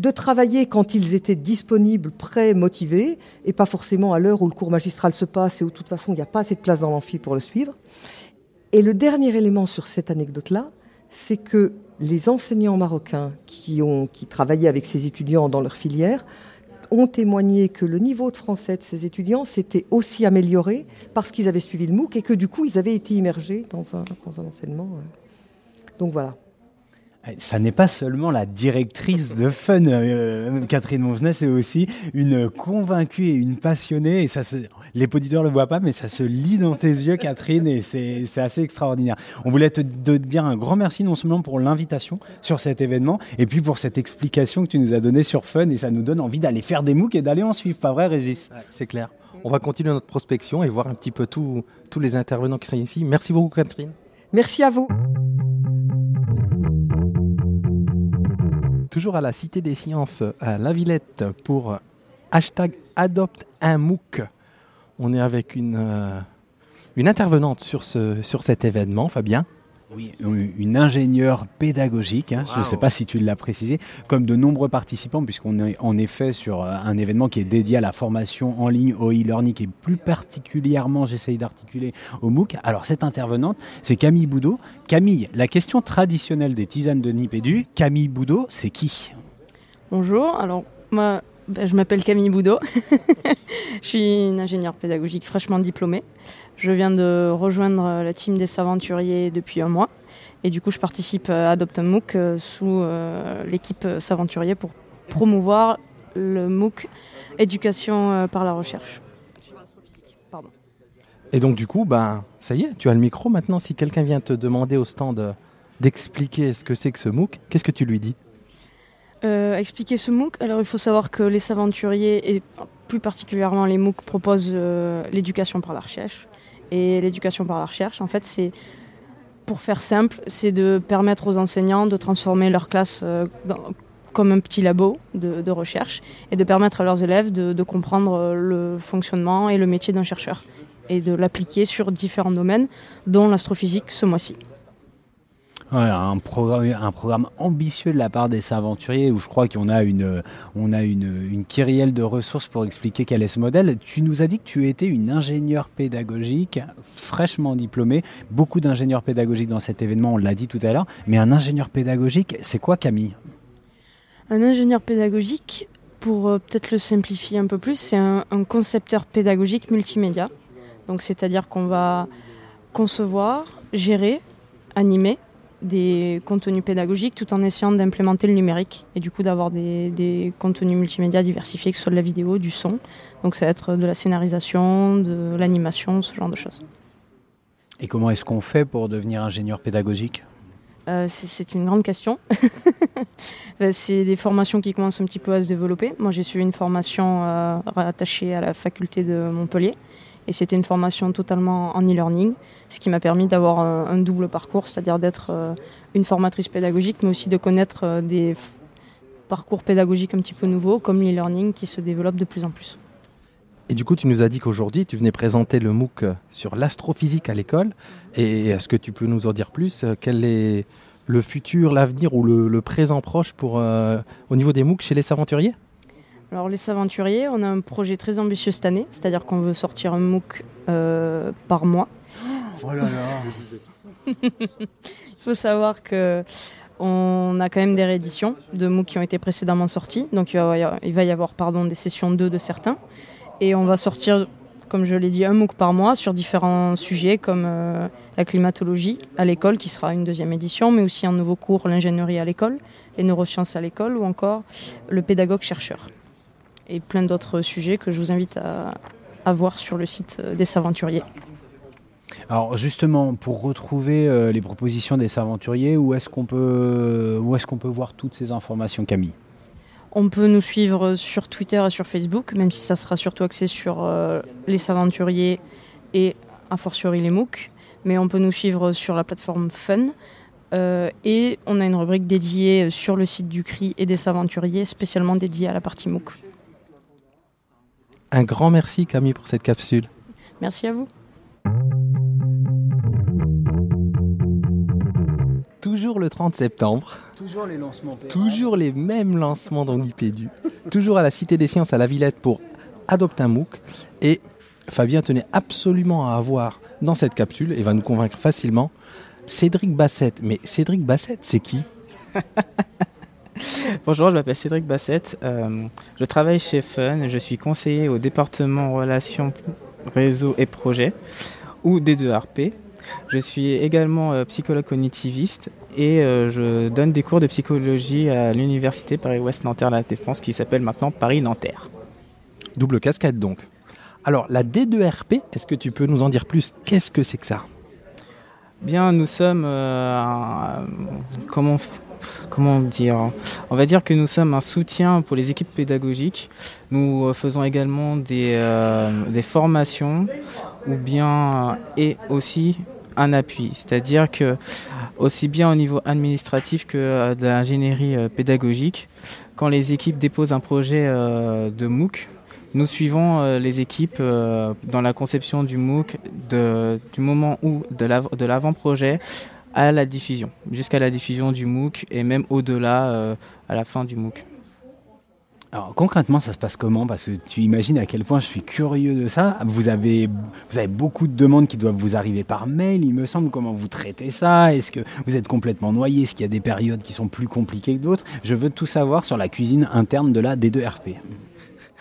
de travailler quand ils étaient disponibles, prêts, motivés, et pas forcément à l'heure où le cours magistral se passe et où de toute façon il n'y a pas assez de place dans l'amphi pour le suivre. Et le dernier élément sur cette anecdote-là, c'est que les enseignants marocains qui, ont, qui travaillaient avec ces étudiants dans leur filière ont témoigné que le niveau de français de ces étudiants s'était aussi amélioré parce qu'ils avaient suivi le MOOC et que du coup ils avaient été immergés dans un, dans un enseignement. Donc voilà. Ça n'est pas seulement la directrice de Fun, euh, Catherine Mongenet, c'est aussi une convaincue et une passionnée. Et ça, les auditeurs le voient pas, mais ça se lit dans tes yeux, Catherine, et c'est assez extraordinaire. On voulait te, dire un grand merci non seulement pour l'invitation sur cet événement, et puis pour cette explication que tu nous as donnée sur Fun, et ça nous donne envie d'aller faire des MOOC et d'aller en suivre, pas vrai, Régis? C'est clair. On va continuer notre prospection et voir un petit peu tous les intervenants qui sont ici. Merci beaucoup, Catherine. Merci à vous. Toujours à la Cité des Sciences à La Villette pour hashtag adopte un. On est avec une, euh, intervenante sur cet événement, Fabien. Oui, une ingénieure pédagogique, hein, je ne sais pas si tu l'as précisé, comme de nombreux participants, puisqu'on est en effet sur euh, un événement qui est dédié à la formation en ligne, au e-learning, et plus particulièrement, j'essaye d'articuler, au MOOC. Alors, cette intervenante, c'est Camille Boudot. Camille, la question traditionnelle des tisanes de Nipédu, Camille Boudot, c'est qui? Bonjour, alors moi, ben, je m'appelle Camille Boudot. je suis une ingénieure pédagogique fraîchement diplômée. Je viens de rejoindre la team des Saventuriers depuis un mois. Et du coup, je participe à Adopt MOOC euh, sous euh, l'équipe Saventurier pour promouvoir le MOOC éducation euh, par la recherche. Pardon. Et donc, du coup, ben, ça y est, tu as le micro maintenant. Si quelqu'un vient te demander au stand d'expliquer ce que c'est que ce MOOC, qu'est-ce que tu lui dis? Expliquer ce MOOC, alors il faut savoir que les Saventuriers et plus particulièrement les MOOC proposent l'éducation par la recherche. Et l'éducation par la recherche, en fait, c'est, pour faire simple, c'est de permettre aux enseignants de transformer leur classe euh, comme un petit labo de, recherche et de permettre à leurs élèves de, comprendre euh, le fonctionnement et le métier d'un chercheur et de l'appliquer sur différents domaines, dont l'astrophysique ce mois-ci un, programme, ambitieux de la part des aventuriers où je crois qu'on a une, on a une kyrielle de ressources pour expliquer quel est ce modèle. Tu nous as dit que tu étais une ingénieure pédagogique fraîchement diplômée. Beaucoup d'ingénieurs pédagogiques dans cet événement, on l'a dit tout à l'heure. Mais un ingénieur pédagogique, c'est quoi Camille? Un ingénieur pédagogique, pour euh, peut-être le simplifier un peu plus, c'est un, un concepteur pédagogique multimédia. Donc c'est-à-dire qu'on va concevoir, gérer, animer des contenus pédagogiques tout en essayant d'implémenter le numérique et du coup d'avoir des, contenus multimédia diversifiés, que ce soit de la vidéo, du son. Donc ça va être de la scénarisation, de l'animation, ce genre de choses. Et comment est-ce qu'on fait pour devenir ingénieur pédagogique? Euh, c'est une grande question. Ben, c'est des formations qui commencent un petit peu à se développer. Moi, j'ai suivi une formation euh, rattachée à la faculté de Montpellier. Et c'était une formation totalement en e-learning, ce qui m'a permis d'avoir un, double parcours, c'est-à-dire d'être euh, une formatrice pédagogique, mais aussi de connaître euh, des parcours pédagogiques un petit peu nouveaux, comme l'e-learning qui se développe de plus en plus. Et du coup, tu nous as dit qu'aujourd'hui, tu venais présenter le MOOC sur l'astrophysique à l'école. Et est-ce que tu peux nous en dire plus? Quel est le futur, l'avenir ou le, présent proche pour, au niveau des MOOC chez les aventuriers alors les aventuriers, on a un projet très ambitieux cette année, c'est-à-dire qu'on veut sortir un MOOC euh, par mois. Oh Il faut savoir que on a quand même des rééditions de MOOC qui ont été précédemment sortis, donc il va y avoir, pardon, des sessions 2 de certains, et on va sortir, comme je l'ai dit, un MOOC par mois sur différents sujets comme euh, la climatologie à l'école, qui sera une deuxième édition, mais aussi un nouveau cours, l'ingénierie à l'école, les neurosciences à l'école, ou encore le pédagogue-chercheur et plein d'autres sujets que je vous invite à, voir sur le site des Saventuriers. Alors justement, pour retrouver euh, les propositions des Saventuriers, où est-ce qu'on peut, où est-ce qu'on peut voir toutes ces informations, Camille? On peut nous suivre sur Twitter et sur Facebook, même si ça sera surtout axé sur euh, les Saventuriers et a fortiori les MOOC. Mais on peut nous suivre sur la plateforme Fun. Euh, et on a une rubrique dédiée sur le site du CRI et des Saventuriers, spécialement dédiée à la partie MOOC. Un grand merci Camille pour cette capsule. Merci à vous. Toujours le 30 septembre. Toujours les lancements. Toujours les mêmes lancements dans l'IPDU. Toujours à la Cité des Sciences à la Villette pour adopter un MOOC. Et Fabien tenait absolument à avoir dans cette capsule, et va nous convaincre facilement, Cédric Bassette. Mais Cédric Bassette, c'est qui? Bonjour, je m'appelle Cédric Bassette. Euh, je travaille chez Fun. Je suis conseiller au département relations réseau et projets ou D2RP. Je suis également euh, psychologue cognitiviste et euh, je donne des cours de psychologie à l'université Paris-Ouest Nanterre La Défense qui s'appelle maintenant Paris-Nanterre. Double casquette donc. Alors la D2RP, est-ce que tu peux nous en dire plus? Qu'est-ce que c'est que ça? Bien, nous sommes euh, comment comment dire On va dire que nous sommes un soutien pour les équipes pédagogiques. Nous faisons également des, des formations ou bien et aussi un appui. C'est-à-dire que aussi bien au niveau administratif que euh, de l'ingénierie euh, pédagogique, quand les équipes déposent un projet euh, de MOOC, nous suivons les équipes dans la conception du MOOC du moment où de l'avant-projet à la diffusion, jusqu'à la diffusion du MOOC et même au-delà à la fin du MOOC. Alors concrètement, ça se passe comment? Parce que tu imagines à quel point je suis curieux de ça. Vous avez, vous avez beaucoup de demandes qui doivent vous arriver par mail, il me semble. Comment vous traitez ça? Est-ce que vous êtes complètement noyé? Est-ce qu'il y a des périodes qui sont plus compliquées que d'autres? Je veux tout savoir sur la cuisine interne de la D2RP.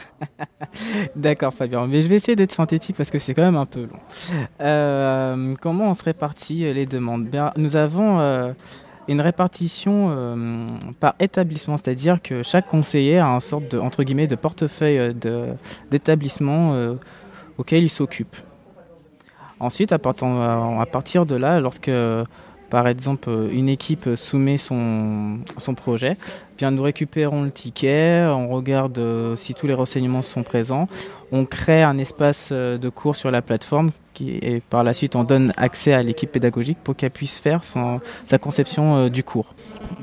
D'accord Fabien, mais je vais essayer d'être synthétique parce que c'est quand même un peu long. Euh, comment on se répartit les demandes? Bien, Nous avons euh, une répartition euh, par établissement, c'est-à-dire que chaque conseiller a un sorte de entre guillemets de portefeuille d'établissement auquel il s'occupe. Ensuite, à partir, de là, lorsque par exemple une équipe soumet son, projet, bien nous récupérons le ticket, on regarde si tous les renseignements sont présents, on crée un espace de cours sur la plateforme et par la suite on donne accès à l'équipe pédagogique pour qu'elle puisse faire son, sa conception euh, du cours.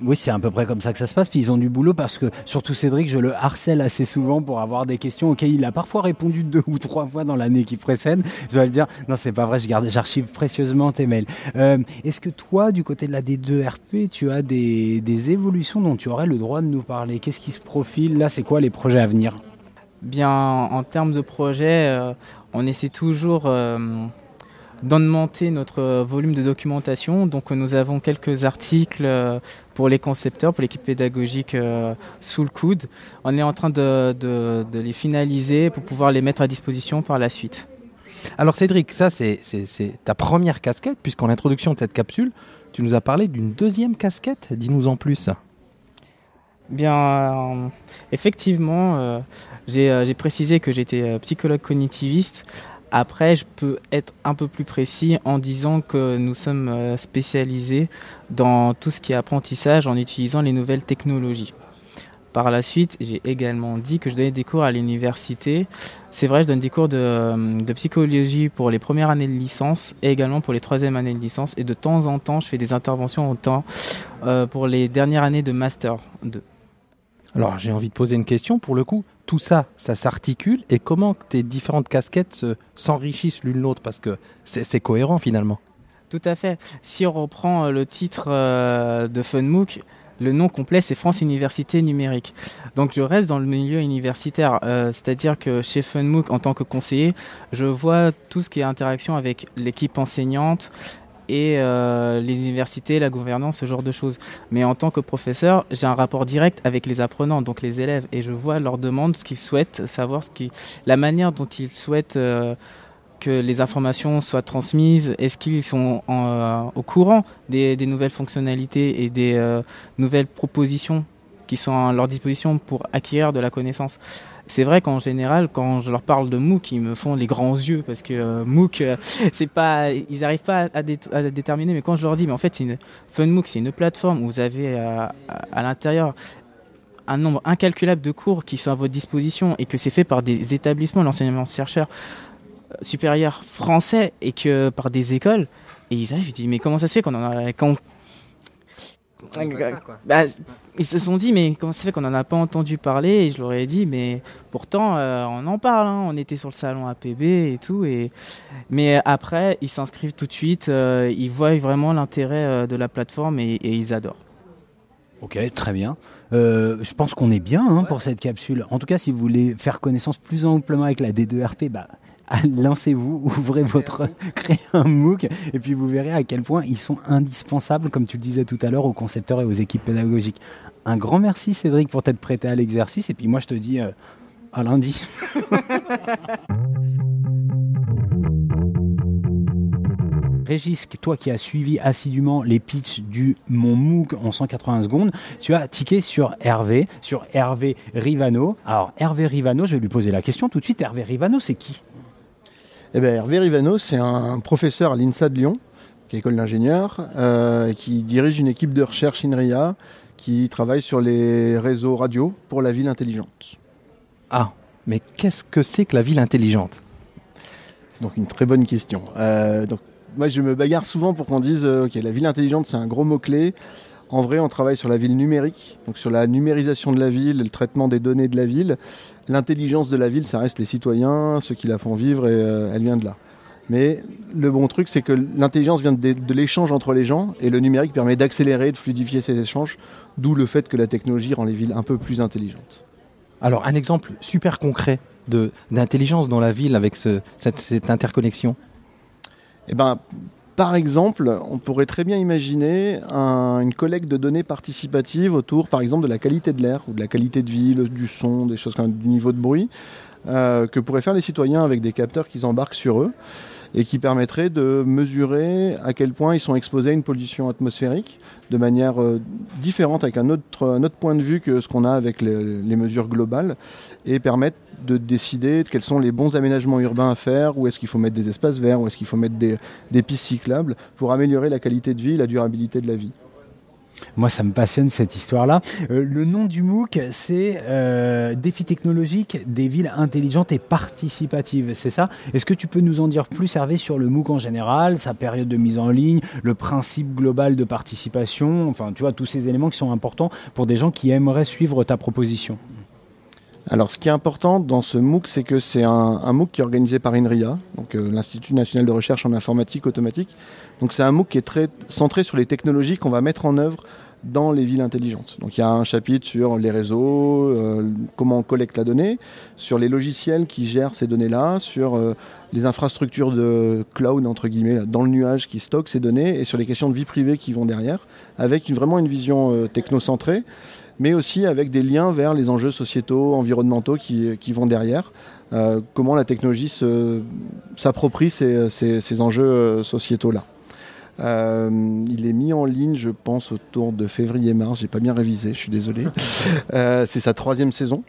Oui, c'est à peu près comme ça que ça se passe. Puis ils ont du boulot parce que, surtout Cédric, je le harcèle assez souvent pour avoir des questions auxquelles il a parfois répondu deux ou trois fois dans l'année qui précède. Je dois le dire, non, c'est pas vrai, je garde, j'archive précieusement tes mails. Euh, est-ce que toi, du côté de la D2RP, tu as des, des évolutions dont tu aurais le droit de nous parler? Qu'est-ce qui se profile? Là, c'est quoi les projets à venir? Bien, en termes de projets, euh, on essaie toujours euh, d'augmenter notre volume de documentation. Donc nous avons quelques articles euh, pour les concepteurs, pour l'équipe pédagogique euh, sous le coude. On est en train de, les finaliser pour pouvoir les mettre à disposition par la suite. Alors Cédric, ça c'est ta première casquette, puisqu'en introduction de cette capsule, tu nous as parlé d'une deuxième casquette. Dis-nous en plus. Bien, effectivement, euh, j'ai précisé que j'étais euh, psychologue cognitiviste. Après, je peux être un peu plus précis en disant que nous sommes euh, spécialisés dans tout ce qui est apprentissage en utilisant les nouvelles technologies. Par la suite, j'ai également dit que je donnais des cours à l'université. C'est vrai, je donne des cours de, psychologie pour les premières années de licence et également pour les troisièmes années de licence. Et de temps en temps, je fais des interventions au temps pour les dernières années de master 2. Alors, j'ai envie de poser une question pour le coup tout ça, ça s'articule et comment tes différentes casquettes s'enrichissent l'une l'autre parce que c'est cohérent finalement. Tout à fait. Si on reprend euh, le titre euh, de FunMOOC, le nom complet c'est France Université Numérique. Donc je reste dans le milieu universitaire, euh, c'est-à-dire que chez FunMOOC en tant que conseiller, je vois tout ce qui est interaction avec l'équipe enseignante, et euh, les universités, la gouvernance, ce genre de choses. Mais en tant que professeur, j'ai un rapport direct avec les apprenants, donc les élèves, et je vois leurs demandes, ce qu'ils souhaitent, savoir ce qui, la manière dont ils souhaitent euh, que les informations soient transmises. Est-ce qu'ils sont euh, au courant des, des, nouvelles fonctionnalités et des nouvelles propositions qui sont à leur disposition pour acquérir de la connaissance c'est vrai qu'en général, quand je leur parle de MOOC, ils me font les grands yeux parce que euh, MOOC, euh, c'est pas, ils n'arrivent pas à, déterminer. Mais quand je leur dis, mais en fait, c'est une FunMOOC, c'est une plateforme où vous avez euh, à, l'intérieur un nombre incalculable de cours qui sont à votre disposition et que c'est fait par des établissements, l'enseignement chercheur supérieur français et que par des écoles. Et ils arrivent, ils disent mais comment ça se fait qu'on en a, quand, bah, ils se sont dit, mais comment ça fait qu'on n'en a pas entendu parler Et je leur ai dit, mais pourtant, euh, on en parle. Hein. On était sur le salon APB et tout. Et... Mais après, ils s'inscrivent tout de suite. Euh, ils voient vraiment l'intérêt euh, de la plateforme et, ils adorent. Ok, très bien. je pense qu'on est bien hein, pour cette capsule. En tout cas, si vous voulez faire connaissance plus amplement avec la D2RP, bah, lancez-vous, ouvrez votre, créez un MOOC, et puis vous verrez à quel point ils sont indispensables, comme tu le disais tout à l'heure, aux concepteurs et aux équipes pédagogiques. Un grand merci Cédric pour t'être prêté à l'exercice, et puis moi je te dis euh, à lundi. Régis, toi qui as suivi assidûment les pitchs du Mon MOOC en 180 secondes, tu as tiqué sur Hervé, sur Hervé Rivano. Alors Hervé Rivano, je vais lui poser la question tout de suite. Hervé Rivano, c'est qui? Eh bien, Hervé Rivano, c'est un professeur à l'INSA de Lyon, qui est école d'ingénieur, euh, qui dirige une équipe de recherche INRIA qui travaille sur les réseaux radio pour la ville intelligente. Ah, mais qu'est-ce que c'est que la ville intelligente? C'est donc une très bonne question. Euh, donc, moi, je me bagarre souvent pour qu'on dise, euh, ok, la ville intelligente, c'est un gros mot-clé. En vrai, on travaille sur la ville numérique, donc sur la numérisation de la ville, le traitement des données de la ville. L'intelligence de la ville, ça reste les citoyens, ceux qui la font vivre, et euh, elle vient de là. Mais le bon truc, c'est que l'intelligence vient de, de l'échange entre les gens, et le numérique permet d'accélérer, de fluidifier ces échanges, d'où le fait que la technologie rend les villes un peu plus intelligentes. Alors, un exemple super concret d'intelligence dans la ville avec ce, cette, cette interconnexion? Eh ben, par exemple, on pourrait très bien imaginer une collecte de données participatives autour, par exemple, de la qualité de l'air ou de la qualité de vie, du son, des choses comme du niveau de bruit, euh, que pourraient faire les citoyens avec des capteurs qu'ils embarquent sur eux et qui permettrait de mesurer à quel point ils sont exposés à une pollution atmosphérique de manière euh, différente, avec un autre, point de vue que ce qu'on a avec les, mesures globales, et permettre de décider de quels sont les bons aménagements urbains à faire, où est-ce qu'il faut mettre des espaces verts, où est-ce qu'il faut mettre des, des pistes cyclables, pour améliorer la qualité de vie la durabilité de la vie. Moi, ça me passionne cette histoire-là. Euh, le nom du MOOC, c'est euh, Défi technologique des villes intelligentes et participatives. C'est ça? Est-ce que tu peux nous en dire plus, Hervé, sur le MOOC en général, sa période de mise en ligne, le principe global de participation, enfin, tu vois, tous ces éléments qui sont importants pour des gens qui aimeraient suivre ta proposition alors, ce qui est important dans ce MOOC, c'est que c'est un, MOOC qui est organisé par INRIA, donc euh, l'Institut national de recherche en informatique automatique. Donc, c'est un MOOC qui est très centré sur les technologies qu'on va mettre en œuvre dans les villes intelligentes. Donc, il y a un chapitre sur les réseaux, euh, comment on collecte la donnée, sur les logiciels qui gèrent ces données-là, sur euh, les infrastructures de cloud entre guillemets dans le nuage qui stockent ces données, et sur les questions de vie privée qui vont derrière, avec vraiment une vision technocentrée mais aussi avec des liens vers les enjeux sociétaux, environnementaux qui, vont derrière. Euh, comment la technologie s'approprie ces, ces, enjeux euh, sociétaux-là. Euh, il est mis en ligne, je pense, autour de février-mars. J'ai pas bien révisé, je suis désolé. c'est sa troisième saison.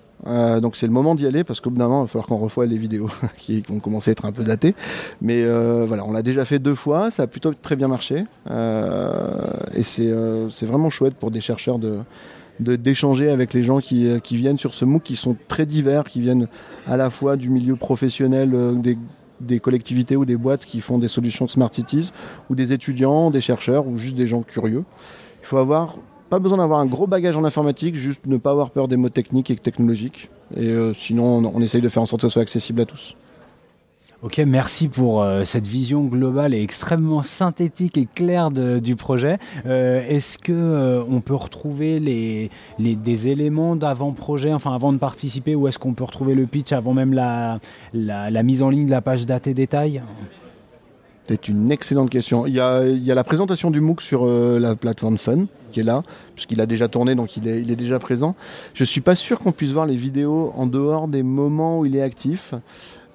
donc c'est le moment d'y aller parce qu'au bout d'un moment, il va falloir qu'on revoie les vidéos qui vont commencer à être un peu datées. Mais voilà, on l'a déjà fait deux fois, ça a plutôt très bien marché. et c'est vraiment chouette pour des chercheurs de, d'échanger avec les gens qui, euh, qui, viennent sur ce MOOC, qui sont très divers, qui viennent à la fois du milieu professionnel, euh, des, collectivités ou des boîtes qui font des solutions Smart Cities, ou des étudiants, des chercheurs, ou juste des gens curieux. Il faut avoir pas besoin d'avoir un gros bagage en informatique, juste ne pas avoir peur des mots techniques et technologiques. Et euh, sinon, on, on, essaye de faire en sorte que ce soit accessible à tous. Ok, merci pour euh, cette vision globale et extrêmement synthétique et claire du projet. Euh, est-ce que euh, on peut retrouver les, des éléments d'avant-projet, enfin avant de participer, ou est-ce qu'on peut retrouver le pitch avant même la, mise en ligne de la page date et détails C'est une excellente question. Il y, a, la présentation du MOOC sur la plateforme Fun qui est là, puisqu'il a déjà tourné, donc il est, il est déjà présent. Je suis pas sûr qu'on puisse voir les vidéos en dehors des moments où il est actif.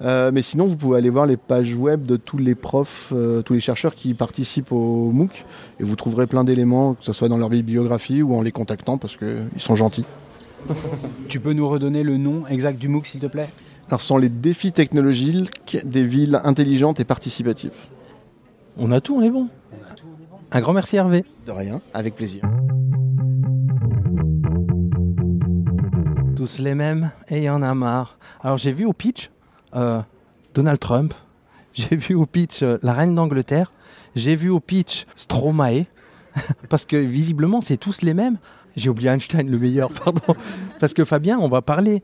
Euh, mais sinon, vous pouvez aller voir les pages web de tous les profs, euh, tous les chercheurs qui participent au MOOC, et vous trouverez plein d'éléments, que ce soit dans leur bibliographie ou en les contactant, parce qu'ils sont gentils. tu peux nous redonner le nom exact du MOOC, s'il te plaît? Alors, ce sont les défis technologiques des villes intelligentes et participatives. On a tout, on est bon. On a tout, on est bon. Un grand merci Hervé. De rien, avec plaisir. Tous les mêmes, et il y en a marre. Alors j'ai vu au pitch, euh, Donald Trump, j'ai vu au pitch euh, la reine d'Angleterre, j'ai vu au pitch Stromae, parce que visiblement c'est tous les mêmes. J'ai oublié Einstein, le meilleur, pardon. Parce que Fabien, on va parler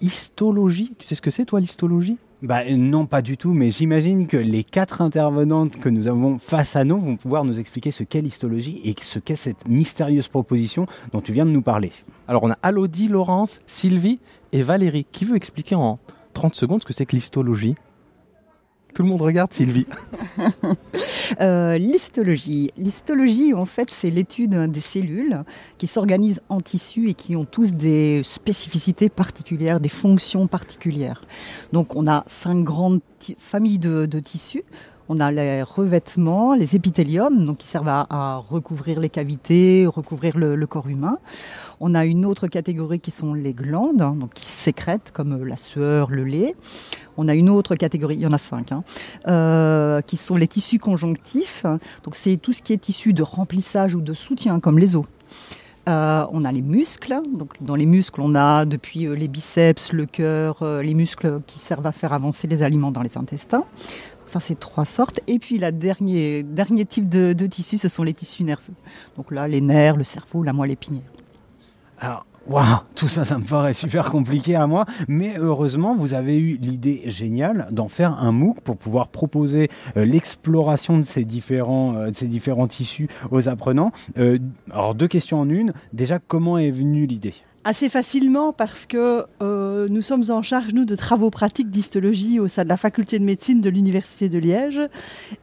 histologie. Tu sais ce que c'est, toi, l'histologie? Bah, non, pas du tout, mais j'imagine que les quatre intervenantes que nous avons face à nous vont pouvoir nous expliquer ce qu'est l'histologie et ce qu'est cette mystérieuse proposition dont tu viens de nous parler. Alors, on a Alodie, Laurence, Sylvie et Valérie. Qui veut expliquer en 30 secondes ce que c'est que l'histologie Tout le monde regarde Sylvie. Euh, l'histologie. L'histologie, en fait, c'est l'étude des cellules qui s'organisent en tissus et qui ont tous des spécificités particulières, des fonctions particulières. Donc, on a cinq grandes familles de, de tissus. On a les revêtements, les épithéliums, donc qui servent à, recouvrir les cavités, recouvrir le, corps humain. On a une autre catégorie qui sont les glandes, hein, qui sécrètent comme la sueur, le lait. On a une autre catégorie, il y en a cinq, hein, euh, qui sont les tissus conjonctifs. C'est tout ce qui est tissu de remplissage ou de soutien, comme les os. Euh, on a les muscles. Donc, dans les muscles, on a depuis euh, les biceps, le cœur, les muscles qui servent à faire avancer les aliments dans les intestins. Ça, c'est trois sortes. Et puis, le dernier, dernier type de, tissu, ce sont les tissus nerveux. Donc là, les nerfs, le cerveau, la moelle épinière. Alors, Waouh, tout ça, ça me paraît super compliqué à moi. Mais heureusement, vous avez eu l'idée géniale d'en faire un MOOC pour pouvoir proposer euh, l'exploration de ces différents, euh, de ces différents tissus aux apprenants. Euh, alors, deux questions en une. Déjà, comment est venue l'idée? Assez facilement parce que euh, nous sommes en charge, nous, de travaux pratiques d'histologie au sein de la faculté de médecine de l'Université de Liège.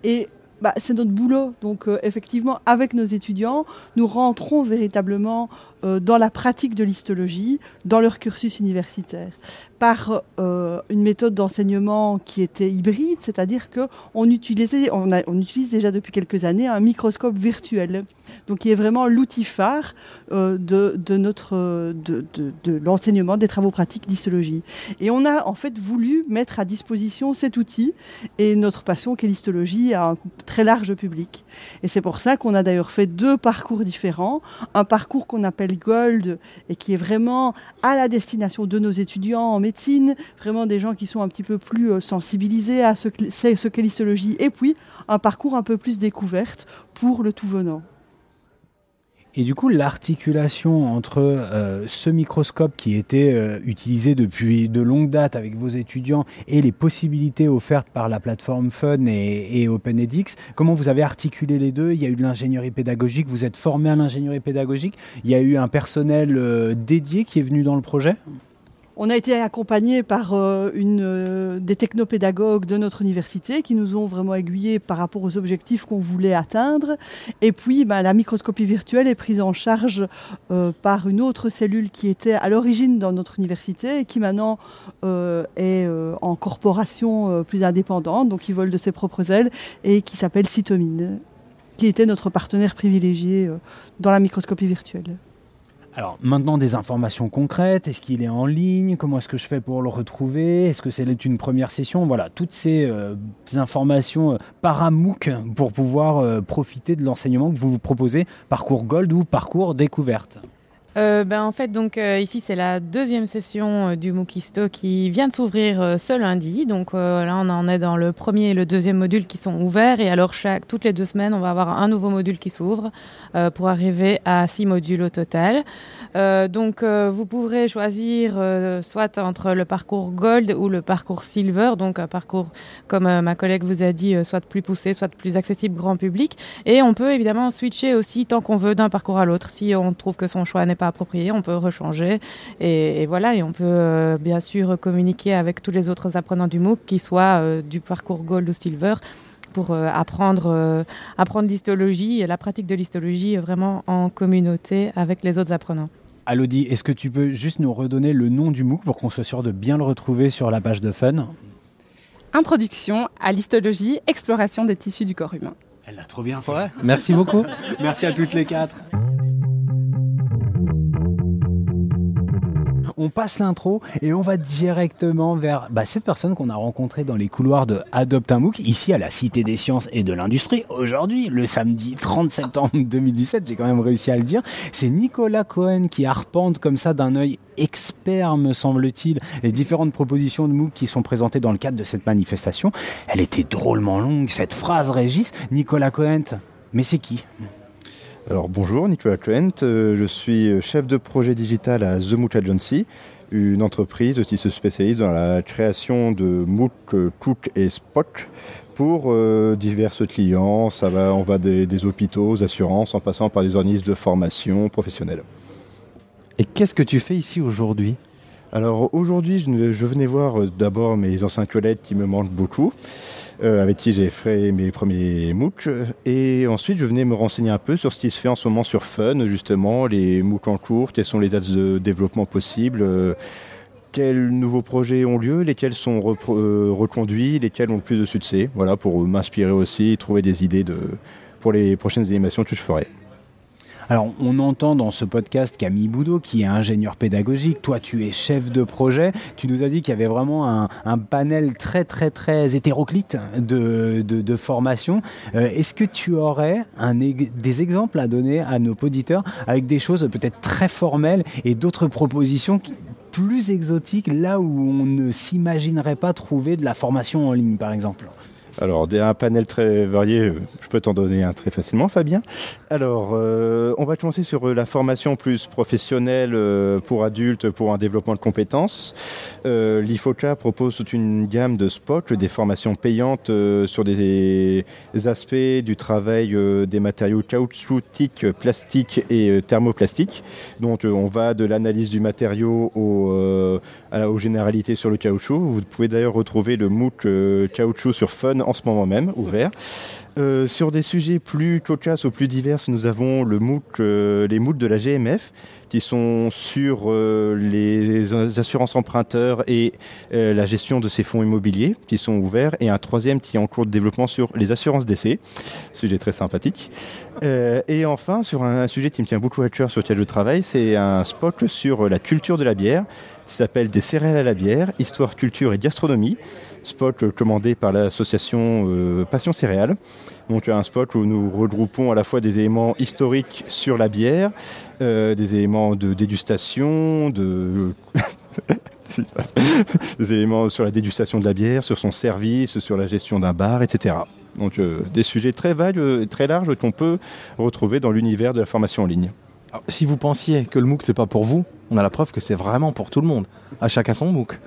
Et bah, c'est notre boulot. Donc euh, effectivement, avec nos étudiants, nous rentrons véritablement dans la pratique de l'histologie, dans leur cursus universitaire, par une méthode d'enseignement qui était hybride, c'est-à-dire qu'on on, on utilise déjà depuis quelques années un microscope virtuel donc qui est vraiment l'outil phare euh, de, notre, de, l'enseignement des travaux pratiques d'histologie. Et on a en fait voulu mettre à disposition cet outil et notre passion qu'est l'histologie à un très large public. Et c'est pour ça qu'on a d'ailleurs fait deux parcours différents. Un parcours qu'on appelle Gold et qui est vraiment à la destination de nos étudiants en médecine, vraiment des gens qui sont un petit peu plus euh, sensibilisés à ce qu'est l'histologie. Et puis un parcours un peu plus découverte pour le tout venant. Et du coup, l'articulation entre euh, ce microscope qui était euh, utilisé depuis de longues dates avec vos étudiants et les possibilités offertes par la plateforme Fun et, OpenEdX, comment vous avez articulé les deux? Il y a eu de l'ingénierie pédagogique, vous êtes formé à l'ingénierie pédagogique, il y a eu un personnel euh, dédié qui est venu dans le projet? On a été accompagné par euh, euh, des technopédagogues de notre université qui nous ont vraiment aiguillés par rapport aux objectifs qu'on voulait atteindre. Et puis, bah, la microscopie virtuelle est prise en charge euh, par une autre cellule qui était à l'origine dans notre université et qui maintenant est en corporation plus indépendante, donc qui vole de ses propres ailes, et qui s'appelle Cytomine, qui était notre partenaire privilégié dans la microscopie virtuelle. Alors maintenant des informations concrètes, est-ce qu'il est en ligne? Comment est-ce que je fais pour le retrouver? Est-ce que c'est une première session? Voilà, toutes ces, euh, informations euh, par MOOC pour pouvoir euh, profiter de l'enseignement que vous vous proposez, parcours Gold ou parcours découverte. Euh, ben, en fait, donc euh, ici c'est la deuxième session euh, du Mookisto qui vient de s'ouvrir ce lundi. Donc là, on en est dans le premier et le deuxième module qui sont ouverts. Et alors, toutes les deux semaines, on va avoir un nouveau module qui s'ouvre pour arriver à six modules au total. donc, vous pourrez choisir soit entre le parcours Gold ou le parcours Silver. Donc, un parcours, comme ma collègue vous a dit, soit plus poussé, soit plus accessible grand public. Et on peut évidemment switcher aussi tant qu'on veut d'un parcours à l'autre si on trouve que son choix n'est pas approprié, on peut rechanger. Et, voilà, et on peut euh, bien sûr communiquer avec tous les autres apprenants du MOOC, qui soient euh, du parcours Gold ou Silver, pour euh, apprendre, apprendre l'histologie et la pratique de l'histologie vraiment en communauté avec les autres apprenants. Alodi, est-ce que tu peux juste nous redonner le nom du MOOC pour qu'on soit sûr de bien le retrouver sur la page de Fun? Introduction à l'histologie, exploration des tissus du corps humain. Elle l'a trop bien fait. Merci beaucoup. Merci à toutes les quatre. On passe l'intro et on va directement vers bah, cette personne qu'on a rencontrée dans les couloirs de Adopt un MOOC, ici à la Cité des Sciences et de l'Industrie. Aujourd'hui, le samedi 30 septembre 2017, j'ai quand même réussi à le dire, c'est Nicolas Cohen qui arpente comme ça d'un œil expert, me semble-t-il, les différentes propositions de MOOC qui sont présentées dans le cadre de cette manifestation. Elle était drôlement longue, cette phrase, Régis. Nicolas Cohen, mais c'est qui? Alors bonjour, Nicolas Clent, euh, je suis chef de projet digital à The Moot Agency, une entreprise qui se spécialise dans la création de Moot, Cook et Spock pour euh, divers clients. Ça va, on va des, hôpitaux, aux assurances, en passant par des organismes de formation professionnelle. Et qu'est-ce que tu fais ici aujourd'hui? Alors aujourd'hui, je, venais voir euh, d'abord mes anciens collègues qui me manquent beaucoup. Euh, avec qui j'ai fait mes premiers MOOC. Et ensuite, je venais me renseigner un peu sur ce qui se fait en ce moment sur Fun, justement, les MOOC en cours, quels sont les axes de développement possibles, euh, quels nouveaux projets ont lieu, lesquels sont euh, reconduits, lesquels ont le plus de succès. Voilà, pour m'inspirer aussi, trouver des idées de, pour les prochaines animations que je ferai. Alors, on entend dans ce podcast Camille Boudot, qui est ingénieur pédagogique. Toi, tu es chef de projet. Tu nous as dit qu'il y avait vraiment un, panel très, très, très hétéroclite de, de. Euh, Est-ce que tu aurais un, des exemples à donner à nos auditeurs avec des choses peut-être très formelles et d'autres propositions plus exotiques, là où on ne s'imaginerait pas trouver de la formation en ligne, par exemple? Alors, un panel très varié, je peux t'en donner un très facilement, Fabien. Alors, euh, on va commencer sur euh, la formation plus professionnelle euh, pour adultes, pour un développement de compétences. Euh, L'IFOCA propose toute une gamme de spots, des formations payantes sur des, aspects du travail des matériaux caoutchoutiques, plastiques et thermoplastiques. Donc, on va de l'analyse du matériau au, à la- aux généralités sur le caoutchouc. Vous pouvez d'ailleurs retrouver le MOOC caoutchouc sur Fun en ce moment même, ouvert. Euh, sur des sujets plus cocasses ou plus divers, nous avons le MOOC, euh, les MOOC de la GMF qui sont sur euh, les assurances emprunteurs et la gestion de ces fonds immobiliers qui sont ouverts et un troisième qui est en cours de développement sur les assurances d'essai, sujet très sympathique. Et enfin, sur un, sujet qui me tient beaucoup à cœur sur lequel je travaille, c'est un spot sur la culture de la bière qui s'appelle Des céréales à la bière, histoire, culture et gastronomie spot commandé par l'association euh, Passion Céréales. Donc un spot où nous regroupons à la fois des éléments historiques sur la bière, euh, des éléments de dégustation, de des éléments sur la dégustation de la bière, sur son service, sur la gestion d'un bar, etc. Donc euh, des sujets très vagues, euh, très larges qu'on peut retrouver dans l'univers de la formation en ligne. Si vous pensiez que le MOOC c'est pas pour vous, on a la preuve que c'est vraiment pour tout le monde. À chacun son MOOC.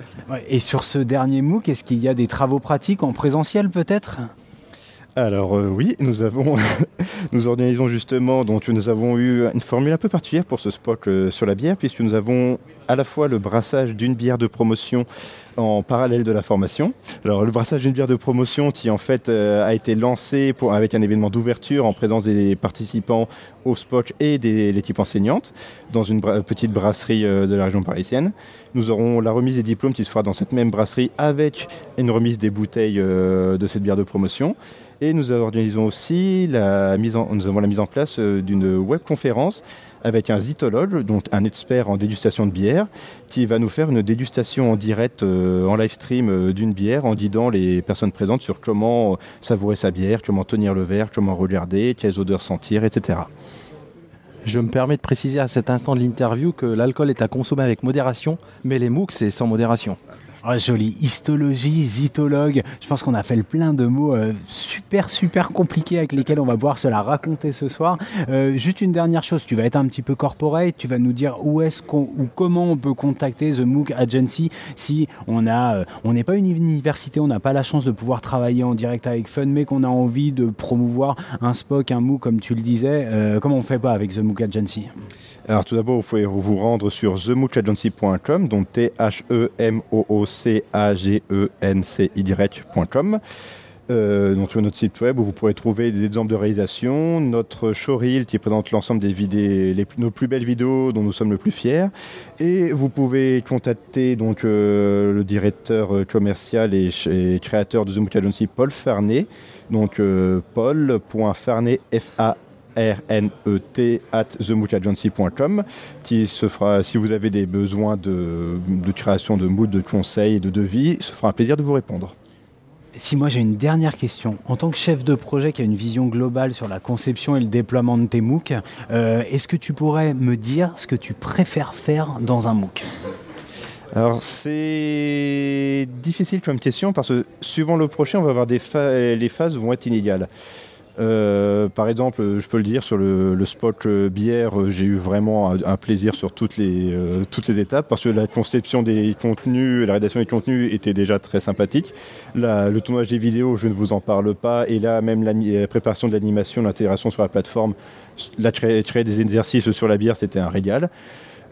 Et sur ce dernier MOOC, est-ce qu'il y a des travaux pratiques en présentiel peut-être? Alors euh, oui, nous avons, nous organisons justement, donc nous avons eu une formule un peu particulière pour ce spot euh, sur la bière, puisque nous avons à la fois le brassage d'une bière de promotion en parallèle de la formation. Alors le brassage d'une bière de promotion qui en fait euh, a été lancé avec un événement d'ouverture en présence des participants au spot et de l'équipe enseignante dans une petite brasserie de la région parisienne. Nous aurons la remise des diplômes qui se fera dans cette même brasserie avec une remise des bouteilles de cette bière de promotion. Et nous organisons aussi la mise en, nous avons la mise en place euh, d'une webconférence avec un zytologue, donc un expert en dégustation de bière, qui va nous faire une dégustation en direct, euh, en live stream euh, d'une bière, en guidant les personnes présentes sur comment savourer sa bière, comment tenir le verre, comment regarder, quelles odeurs sentir, etc. Je me permets de préciser à cet instant de l'interview que l'alcool est à consommer avec modération, mais les MOOC c'est sans modération. Ah, joli. Histologie, zytologue. Je pense qu'on a fait le plein de mots euh, super, super compliqués avec lesquels on va pouvoir se la raconter ce soir. Euh, juste une dernière chose. Tu vas être un petit peu corporate. Tu vas nous dire où est-ce qu'on, ou comment on peut contacter The MOOC Agency si on a, euh, on n'est pas une université, on n'a pas la chance de pouvoir travailler en direct avec Fun, mais qu'on a envie de promouvoir un SPOC, un MOOC, comme tu le disais. Comment on fait pas avec The MOOC Agency? Alors tout d'abord, vous pouvez vous rendre sur themoocagency.com, donc T-H-E-M-O-O-C-A-G-E-N-C-Y.com. Euh, donc sur notre site web où vous pourrez trouver des exemples de réalisation, notre showreel qui présente l'ensemble des vidéos, nos plus belles vidéos dont nous sommes le plus fiers, et vous pouvez contacter donc euh, le directeur euh, commercial et, créateur de Mook Agency, Paul Farnet, donc euh, paul.farnet f a rnet at themookagency.com qui se fera, si vous avez des besoins de, de création de mood, de conseils de devis, se fera un plaisir de vous répondre. Si moi j'ai une dernière question, en tant que chef de projet qui a une vision globale sur la conception et le déploiement de tes MOOC, euh, est-ce que tu pourrais me dire ce que tu préfères faire dans un MOOC? Alors c'est difficile comme question parce que suivant le projet, on va avoir des pha- les phases vont être inégales. Euh, par exemple, je peux le dire sur le, le spot euh, bière, euh, j'ai eu vraiment un, plaisir sur toutes les toutes les étapes parce que la conception des contenus, la rédaction des contenus était déjà très sympathique. Le tournage des vidéos, je ne vous en parle pas, et là même la préparation de l'animation, l'intégration sur la plateforme, la créer, créer des exercices sur la bière, c'était un régal.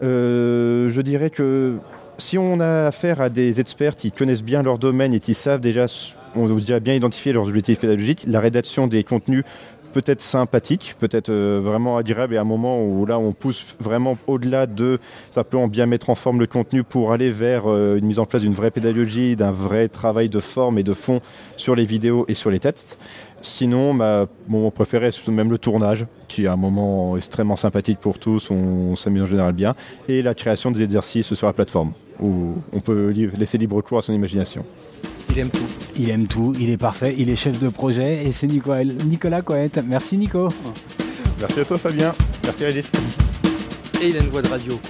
Je dirais que si on a affaire à des experts qui connaissent bien leur domaine et qui savent déjà on dirait bien identifier leurs objectifs pédagogiques, la rédaction des contenus peut-être sympathique, peut-être euh, vraiment agréable et à un moment où là on pousse vraiment au-delà de simplement bien mettre en forme le contenu pour aller vers euh, une mise en place d'une vraie pédagogie, d'un vrai travail de forme et de fond sur les vidéos et sur les textes. Sinon, mon moment préféré, c'est tout de même le tournage, qui est un moment extrêmement sympathique pour tous, on, s'amuse en général bien, et la création des exercices sur la plateforme, où on peut laisser libre cours à son imagination. Il aime tout. Il aime tout, il est parfait, il est chef de projet et c'est Nicolas, Nicolas Merci Nico. Merci à toi Fabien. Merci Régis. Et il a une voix de radio.